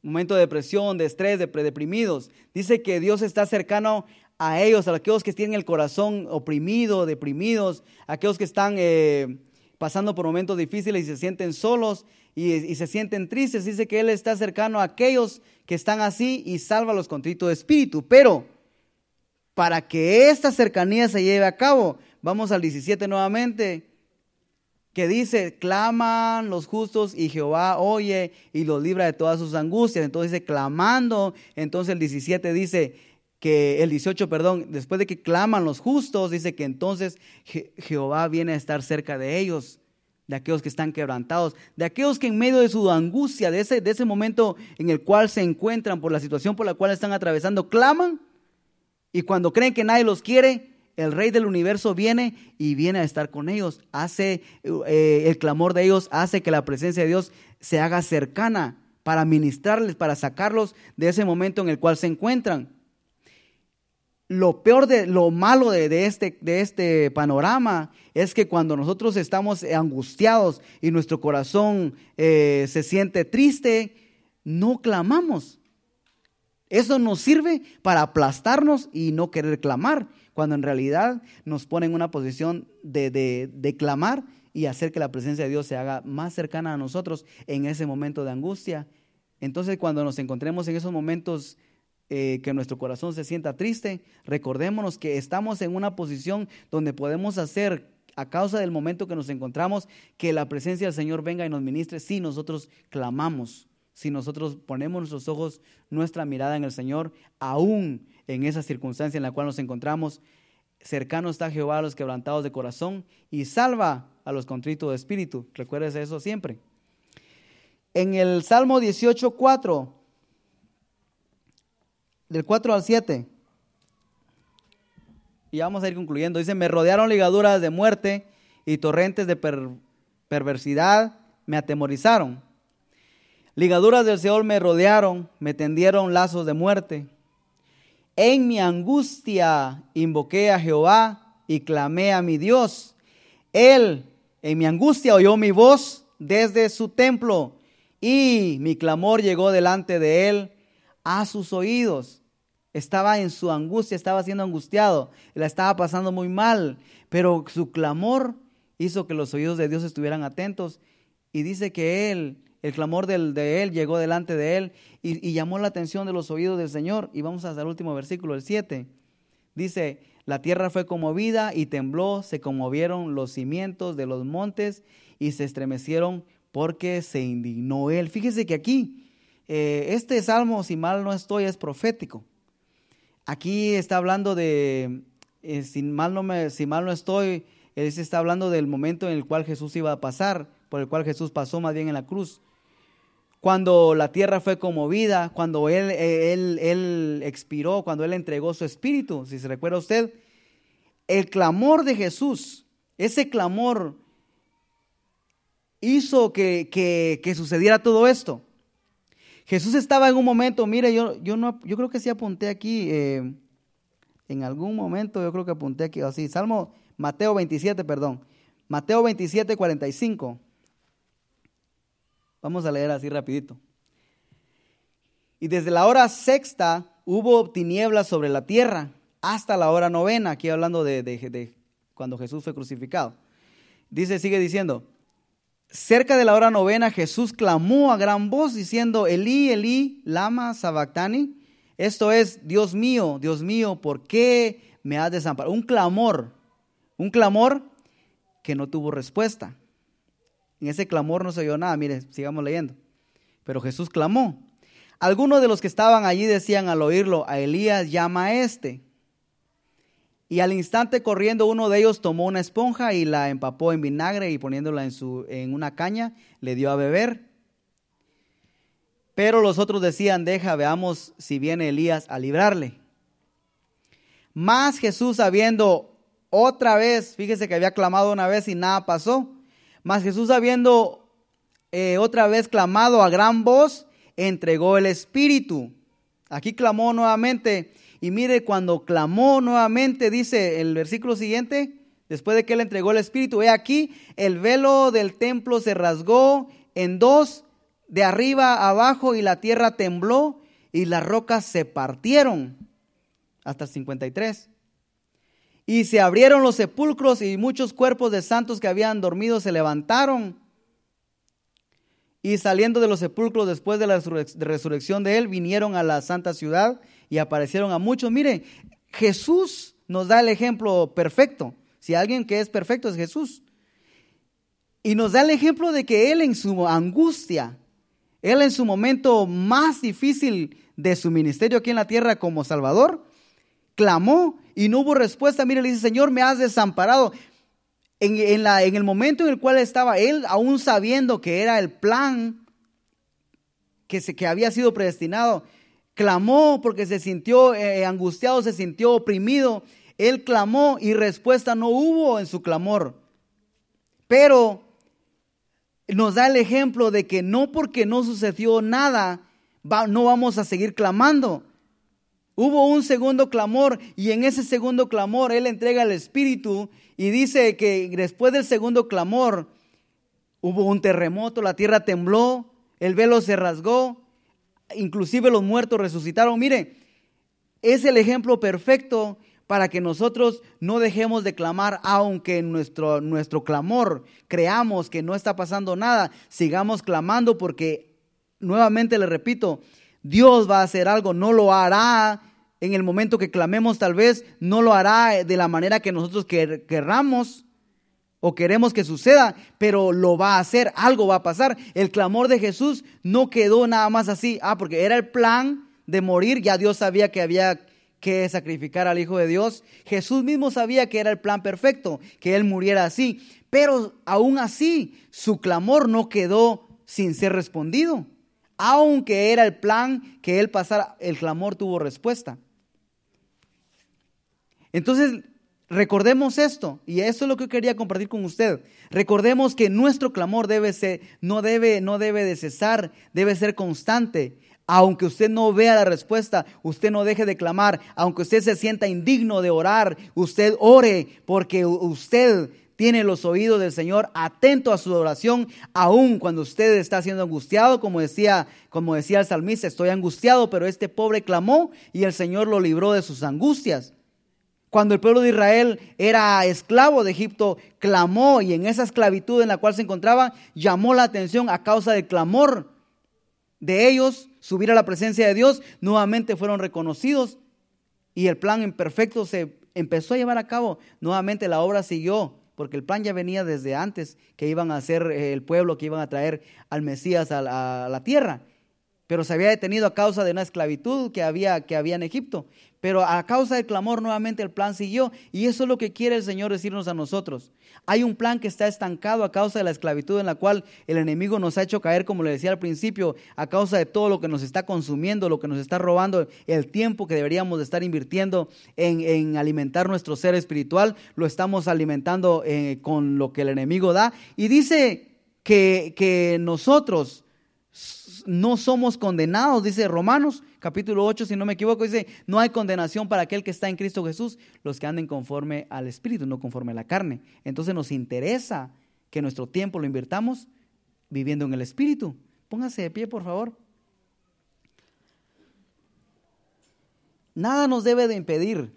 momento de depresión, de estrés, de deprimidos. Dice que Dios está cercano a ellos, a aquellos que tienen el corazón oprimido, deprimidos, a aquellos que están eh, pasando por momentos difíciles y se sienten solos y, se sienten tristes. Dice que Él está cercano a aquellos que están así y salva los contritos de espíritu. Pero para que esta cercanía se lleve a cabo, vamos al 17 nuevamente que dice, claman los justos y Jehová oye y los libra de todas sus angustias. Entonces dice, clamando. Entonces el 17 dice que, el 18, perdón, después de que claman los justos, dice que entonces Jehová viene a estar cerca de ellos, de aquellos que están quebrantados, de aquellos que en medio de su angustia, de ese, de ese momento en el cual se encuentran por la situación por la cual están atravesando, claman. Y cuando creen que nadie los quiere, el rey del universo viene y viene a estar con ellos. Hace eh, el clamor de ellos, hace que la presencia de Dios se haga cercana para ministrarles, para sacarlos de ese momento en el cual se encuentran. Lo peor de lo malo de, este, de este panorama es que cuando nosotros estamos angustiados y nuestro corazón eh, se siente triste, no clamamos. Eso nos sirve para aplastarnos y no querer clamar cuando en realidad nos pone en una posición de, de, clamar y hacer que la presencia de Dios se haga más cercana a nosotros en ese momento de angustia. Entonces cuando nos encontremos en esos momentos eh, que nuestro corazón se sienta triste, recordémonos que estamos en una posición donde podemos hacer a causa del momento que nos encontramos, que la presencia del Señor venga y nos ministre si nosotros clamamos, si nosotros ponemos nuestros ojos, nuestra mirada en el Señor, aún en esa circunstancia en la cual nos encontramos. Cercano está Jehová a los quebrantados de corazón y salva a los contritos de espíritu. Recuérdese eso siempre. En el Salmo 18, 4, del 4 al 7, y vamos a ir concluyendo, dice, me rodearon ligaduras de muerte y torrentes de perversidad me atemorizaron. Ligaduras del Seol me rodearon, me tendieron lazos de muerte. En mi angustia invoqué a Jehová y clamé a mi Dios. Él en mi angustia oyó mi voz desde su templo y mi clamor llegó delante de él a sus oídos. Estaba en su angustia, estaba siendo angustiado, la estaba pasando muy mal, pero su clamor hizo que los oídos de Dios estuvieran atentos y dice que él, el clamor de él llegó delante de él y, y llamó la atención de los oídos del Señor. Y vamos hasta el último versículo, el 7. Dice, la tierra fue conmovida y tembló, se conmovieron los cimientos de los montes y se estremecieron porque se indignó él. Fíjese que aquí, eh, este salmo, si mal no estoy, es profético. Aquí está hablando de, eh, si, mal no me, si mal no estoy, él se está hablando del momento en el cual Jesús iba a pasar, por el cual Jesús pasó más bien en la cruz. Cuando la tierra fue conmovida, cuando él, él, él expiró, cuando Él entregó su espíritu, si se recuerda usted, el clamor de Jesús, ese clamor hizo que, sucediera todo esto. Jesús estaba en un momento, mire, yo, yo, no, yo creo que sí apunté aquí, eh, en algún momento yo creo que apunté aquí, así, Salmo, Mateo 27, perdón, Mateo 27, 45. Vamos a leer así rapidito. Y desde la hora sexta hubo tinieblas sobre la tierra hasta la hora novena, aquí hablando de, de cuando Jesús fue crucificado. Dice, sigue diciendo, cerca de la hora novena Jesús clamó a gran voz diciendo, Elí, Elí, lama sabactani. Esto es, Dios mío, Dios mío, ¿por qué me has desamparado? Un clamor, un clamor que no tuvo respuesta. En ese clamor no se oyó nada. Mire, sigamos leyendo. Pero Jesús clamó. Algunos de los que estaban allí decían al oírlo, a Elías llama a este. Y al instante corriendo uno de ellos tomó una esponja y la empapó en vinagre y poniéndola en, su, en una caña le dio a beber. Pero los otros decían, deja, veamos si viene Elías a librarle. Más Jesús habiendo otra vez, fíjese que había clamado una vez y nada pasó, mas Jesús habiendo eh, otra vez clamado a gran voz, entregó el Espíritu. Aquí clamó nuevamente y mire, cuando clamó nuevamente, dice el versículo siguiente, después de que él entregó el Espíritu, he aquí, el velo del templo se rasgó en dos, de arriba abajo, y la tierra tembló, y las rocas se partieron. Hasta el 53. Y se abrieron los sepulcros, y muchos cuerpos de santos que habían dormido se levantaron. Y saliendo de los sepulcros después de la resurrección de él, vinieron a la santa ciudad y aparecieron a muchos. Mire, Jesús nos da el ejemplo perfecto. Si alguien que es perfecto es Jesús. Y nos da el ejemplo de que Él en su angustia, Él en su momento más difícil de su ministerio aquí en la tierra como Salvador, clamó y no hubo respuesta. Mire, le dice, Señor, me has desamparado. En, la, en el momento en el cual estaba Él, aún sabiendo que era el plan que, se, que había sido predestinado, clamó porque se sintió eh, angustiado, se sintió oprimido. Él clamó y respuesta no hubo en su clamor. Pero nos da el ejemplo de que no porque no sucedió nada, no vamos a seguir clamando. Hubo un segundo clamor y en ese segundo clamor Él entrega el Espíritu y dice que después del segundo clamor hubo un terremoto, la tierra tembló, el velo se rasgó inclusive los muertos resucitaron. Mire, es el ejemplo perfecto para que nosotros no dejemos de clamar, aunque nuestro, nuestro clamor creamos que no está pasando nada, sigamos clamando porque, nuevamente le repito, Dios va a hacer algo, no lo hará en el momento que clamemos tal vez, no lo hará de la manera que nosotros querramos o queremos que suceda, pero lo va a hacer, algo va a pasar. El clamor de Jesús no quedó nada más así, ah, porque era el plan de morir, ya Dios sabía que había que sacrificar al Hijo de Dios. Jesús mismo sabía que era el plan perfecto, que Él muriera así, pero aún así su clamor no quedó sin ser respondido. Aunque era el plan que Él pasara, el clamor tuvo respuesta. Entonces, recordemos esto, y eso es lo que quería compartir con usted. Recordemos que nuestro clamor debe ser, no debe, no debe de cesar, debe ser constante. Aunque usted no vea la respuesta, usted no deje de clamar. Aunque usted se sienta indigno de orar, usted ore porque usted tiene los oídos del Señor atento a su oración, aun cuando usted está siendo angustiado, como decía, como decía el salmista, estoy angustiado, pero este pobre clamó y el Señor lo libró de sus angustias. Cuando el pueblo de Israel era esclavo de Egipto, clamó y en esa esclavitud en la cual se encontraba, llamó la atención a causa del clamor de ellos, subir a la presencia de Dios, nuevamente fueron reconocidos y el plan imperfecto se empezó a llevar a cabo. Nuevamente la obra siguió, porque el plan ya venía desde antes que iban a ser eh, el pueblo que iban a traer al Mesías a la, tierra pero se había detenido a causa de una esclavitud que había, que había en Egipto. Pero a causa del clamor nuevamente el plan siguió y eso es lo que quiere el Señor decirnos a nosotros. Hay un plan que está estancado a causa de la esclavitud en la cual el enemigo nos ha hecho caer, como le decía al principio, a causa de todo lo que nos está consumiendo, lo que nos está robando, el tiempo que deberíamos de estar invirtiendo en, alimentar nuestro ser espiritual, lo estamos alimentando eh, con lo que el enemigo da. Y dice que, que nosotros no somos condenados, dice Romanos capítulo 8, si no me equivoco, dice, no hay condenación para aquel que está en Cristo Jesús, los que anden conforme al Espíritu, no conforme a la carne. Entonces nos interesa que nuestro tiempo lo invirtamos viviendo en el Espíritu. Póngase de pie, por favor. Nada nos debe de impedir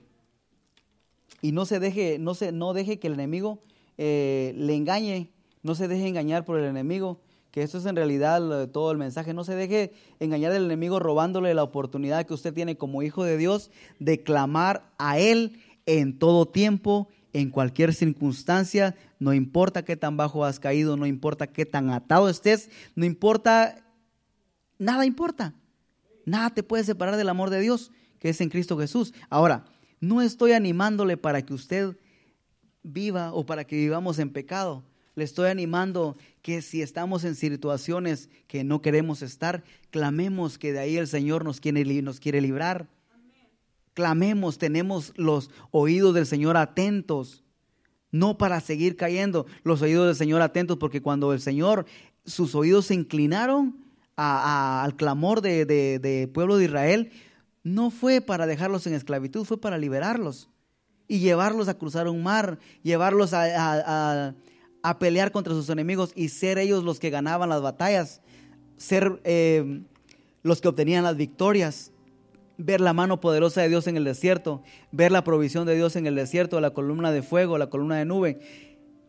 y no se deje, no se, no deje que el enemigo eh, le engañe, no se deje engañar por el enemigo que esto es en realidad todo el mensaje. No se deje engañar del enemigo robándole la oportunidad que usted tiene como hijo de Dios de clamar a Él en todo tiempo, en cualquier circunstancia, no importa qué tan bajo has caído, no importa qué tan atado estés, no importa, nada importa. Nada te puede separar del amor de Dios que es en Cristo Jesús. Ahora, no estoy animándole para que usted viva o para que vivamos en pecado. Le estoy animando que si estamos en situaciones que no queremos estar, clamemos que de ahí el Señor nos quiere, nos quiere librar. Clamemos, tenemos los oídos del Señor atentos, no para seguir cayendo, los oídos del Señor atentos, porque cuando el Señor, sus oídos se inclinaron al clamor del de, pueblo de Israel, no fue para dejarlos en esclavitud, fue para liberarlos y llevarlos a cruzar un mar, llevarlos a a pelear contra sus enemigos y ser ellos los que ganaban las batallas, ser eh, los que obtenían las victorias, ver la mano poderosa de Dios en el desierto, ver la provisión de Dios en el desierto, la columna de fuego, la columna de nube.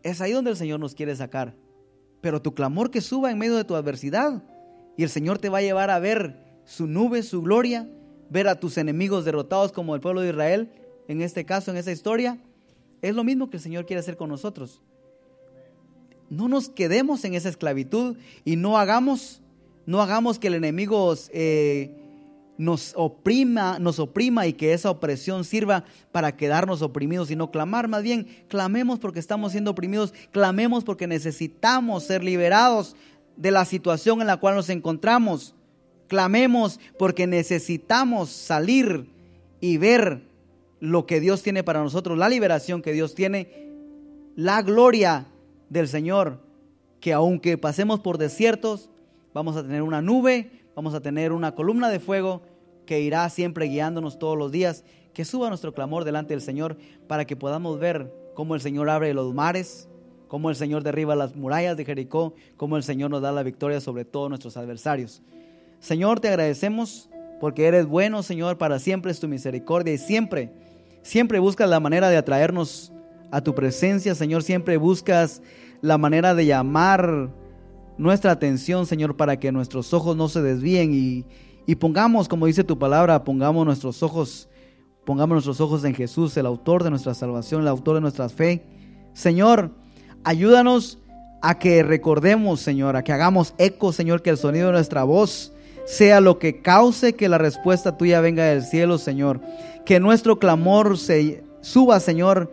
Es ahí donde el Señor nos quiere sacar. Pero tu clamor que suba en medio de tu adversidad y el Señor te va a llevar a ver su nube, su gloria, ver a tus enemigos derrotados como el pueblo de Israel, en este caso, en esa historia, es lo mismo que el Señor quiere hacer con nosotros no nos quedemos en esa esclavitud y no hagamos, no hagamos que el enemigo eh, nos oprima, nos oprima y que esa opresión sirva para quedarnos oprimidos y no clamar. Más bien, clamemos porque estamos siendo oprimidos, clamemos porque necesitamos ser liberados de la situación en la cual nos encontramos. Clamemos porque necesitamos salir y ver lo que Dios tiene para nosotros, la liberación que Dios tiene, la gloria del Señor, que aunque pasemos por desiertos, vamos a tener una nube, vamos a tener una columna de fuego que irá siempre guiándonos todos los días, que suba nuestro clamor delante del Señor para que podamos ver cómo el Señor abre los mares, cómo el Señor derriba las murallas de Jericó, cómo el Señor nos da la victoria sobre todos nuestros adversarios. Señor, te agradecemos porque eres bueno, Señor, para siempre es tu misericordia y siempre, siempre buscas la manera de atraernos a tu presencia, Señor, siempre buscas la manera de llamar nuestra atención, Señor, para que nuestros ojos no se desvíen y, y pongamos, como dice tu palabra, pongamos nuestros ojos, pongamos nuestros ojos en Jesús, el autor de nuestra salvación, el autor de nuestra fe. Señor, ayúdanos a que recordemos, Señor, a que hagamos eco, Señor, que el sonido de nuestra voz sea lo que cause que la respuesta tuya venga del cielo, Señor. Que nuestro clamor se suba, Señor,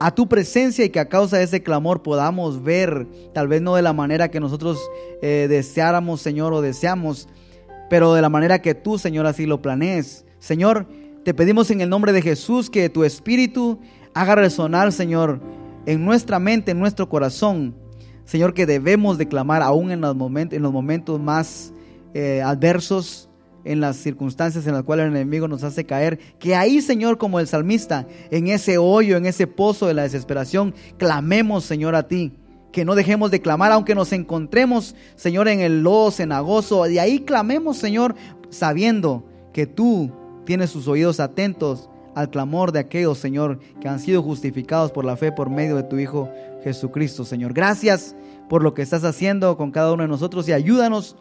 a tu presencia y que a causa de ese clamor podamos ver, tal vez no de la manera que nosotros eh, deseáramos, Señor, o deseamos, pero de la manera que tú, Señor, así lo planees. Señor, te pedimos en el nombre de Jesús que tu Espíritu haga resonar, Señor, en nuestra mente, en nuestro corazón, Señor, que debemos declamar aún en los momentos, en los momentos más eh, adversos, en las circunstancias en las cuales el enemigo nos hace caer, que ahí, Señor, como el salmista, en ese hoyo, en ese pozo de la desesperación, clamemos, Señor, a ti. Que no dejemos de clamar, aunque nos encontremos, Señor, en el lodo cenagoso. De ahí clamemos, Señor, sabiendo que tú tienes sus oídos atentos al clamor de aquellos, Señor, que han sido justificados por la fe por medio de tu Hijo Jesucristo, Señor. Gracias por lo que estás haciendo con cada uno de nosotros y ayúdanos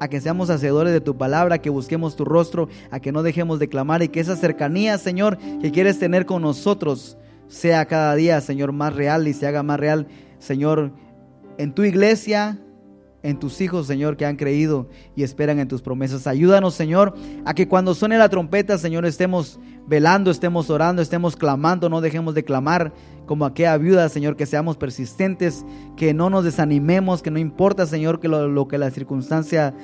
a que seamos hacedores de tu palabra, que busquemos tu rostro, a que no dejemos de clamar y que esa cercanía, Señor, que quieres tener con nosotros, sea cada día, Señor, más real y se haga más real, Señor, en tu iglesia, en tus hijos, Señor, que han creído y esperan en tus promesas. Ayúdanos, Señor, a que cuando suene la trompeta, Señor, estemos velando, estemos orando, estemos clamando, no dejemos de clamar como aquella viuda, Señor, que seamos persistentes, que no nos desanimemos, que no importa, Señor, que lo, lo que la circunstancia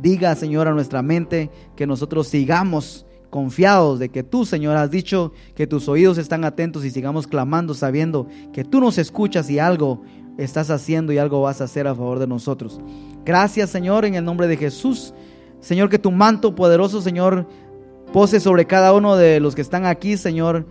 diga, Señor, a nuestra mente, que nosotros sigamos confiados de que tú, Señor, has dicho que tus oídos están atentos y sigamos clamando sabiendo que tú nos escuchas y algo estás haciendo y algo vas a hacer a favor de nosotros. Gracias, Señor, en el nombre de Jesús. Señor, que tu manto poderoso, Señor, pose sobre cada uno de los que están aquí, Señor.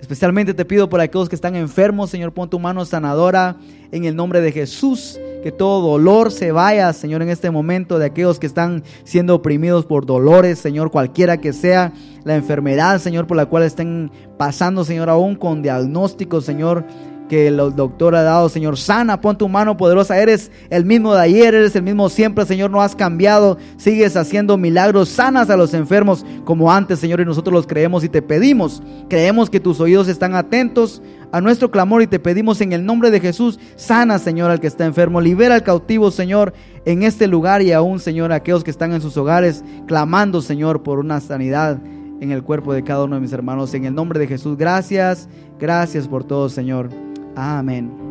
Especialmente te pido por aquellos que están enfermos, Señor, pon tu mano sanadora en el nombre de Jesús. Que todo dolor se vaya, Señor, en este momento de aquellos que están siendo oprimidos por dolores, Señor, cualquiera que sea la enfermedad, Señor, por la cual estén pasando, Señor, aún con diagnósticos, Señor que el doctor ha dado, Señor. Sana, pon tu mano poderosa. Eres el mismo de ayer, eres el mismo siempre, Señor. No has cambiado. Sigues haciendo milagros. Sanas a los enfermos como antes, Señor. Y nosotros los creemos y te pedimos. Creemos que tus oídos están atentos a nuestro clamor y te pedimos en el nombre de Jesús. Sana, Señor, al que está enfermo. Libera al cautivo, Señor, en este lugar y aún, Señor, a aquellos que están en sus hogares clamando, Señor, por una sanidad en el cuerpo de cada uno de mis hermanos. En el nombre de Jesús, gracias, gracias por todo, Señor. Amén.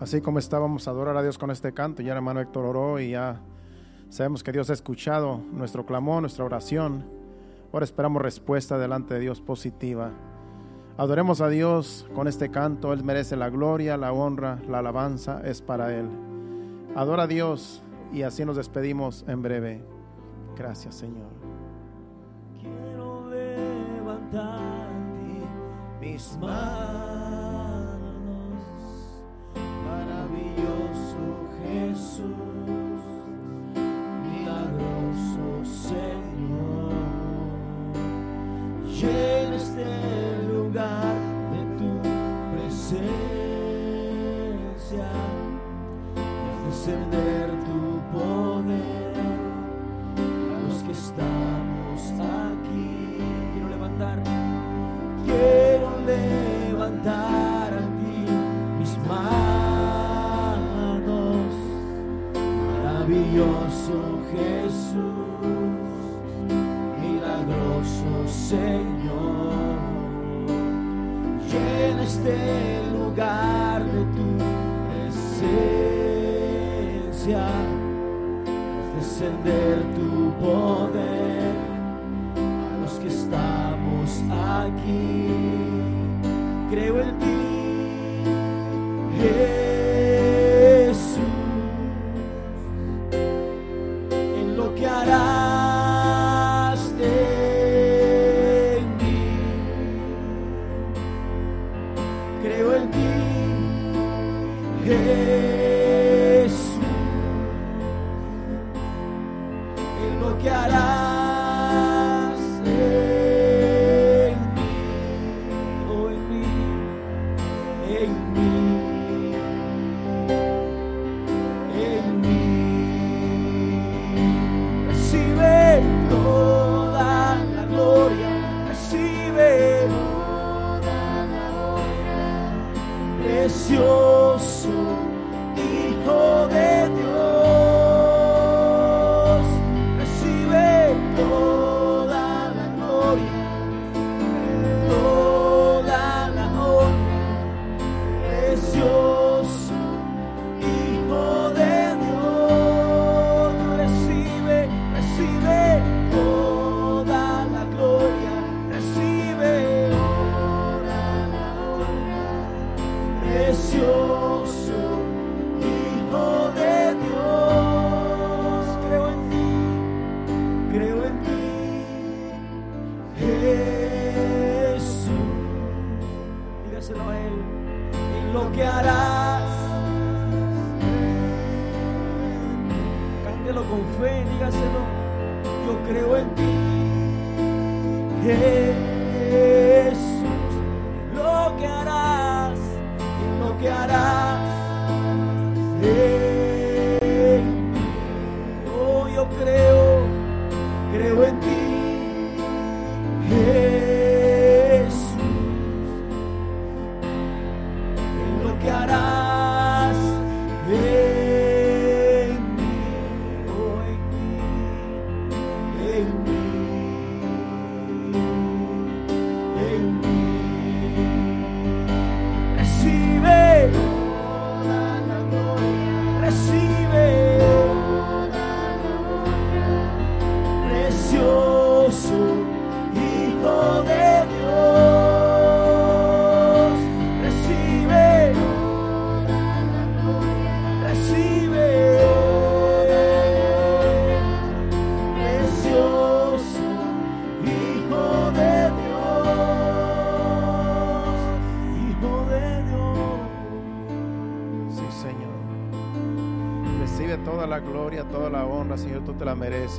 Así como estábamos a adorar a Dios con este canto, ya el hermano Héctor oró y ya sabemos que Dios ha escuchado nuestro clamor, nuestra oración. Ahora esperamos respuesta delante de Dios positiva. Adoremos a Dios con este canto. Él merece la gloria, la honra, la alabanza es para Él. Adora a Dios y así nos despedimos en breve. Gracias Señor. Quiero levantar mis manos, maravilloso Jesús, milagroso Señor. Este lugar de tu presencia descender tu poder a los que estamos aquí. Creo en ti, Jesús, en lo que harás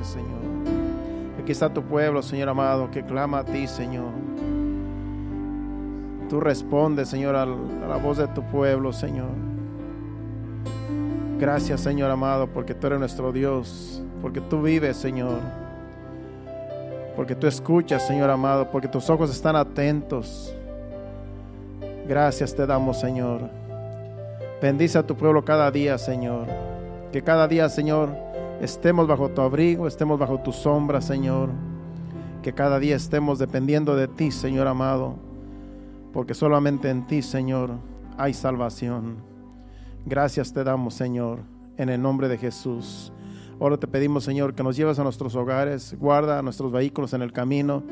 Señor. Aquí está tu pueblo, Señor amado, que clama a ti, Señor. Tú respondes, Señor, a la voz de tu pueblo, Señor. Gracias, Señor amado, porque tú eres nuestro Dios, porque tú vives, Señor. Porque tú escuchas, Señor amado, porque tus ojos están atentos. Gracias te damos, Señor. Bendice a tu pueblo cada día, Señor. Que cada día, Señor, estemos bajo tu abrigo, estemos bajo tu sombra, Señor. Que cada día estemos dependiendo de ti, Señor amado. Porque solamente en ti, Señor, hay salvación. Gracias te damos, Señor, en el nombre de Jesús. Ahora te pedimos, Señor, que nos lleves a nuestros hogares, guarda a nuestros vehículos en el camino,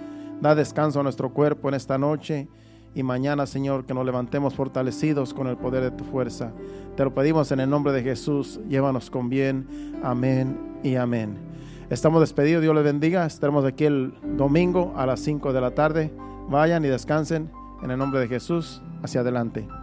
da descanso a nuestro cuerpo en esta noche y mañana, Señor, que nos levantemos fortalecidos con el poder de tu fuerza. Te lo pedimos en el nombre de Jesús, llévanos con bien. Amén y amén. Estamos despedidos, Dios les bendiga. Estaremos aquí el domingo a las 5 de la tarde. Vayan y descansen en el nombre de Jesús. Hacia adelante.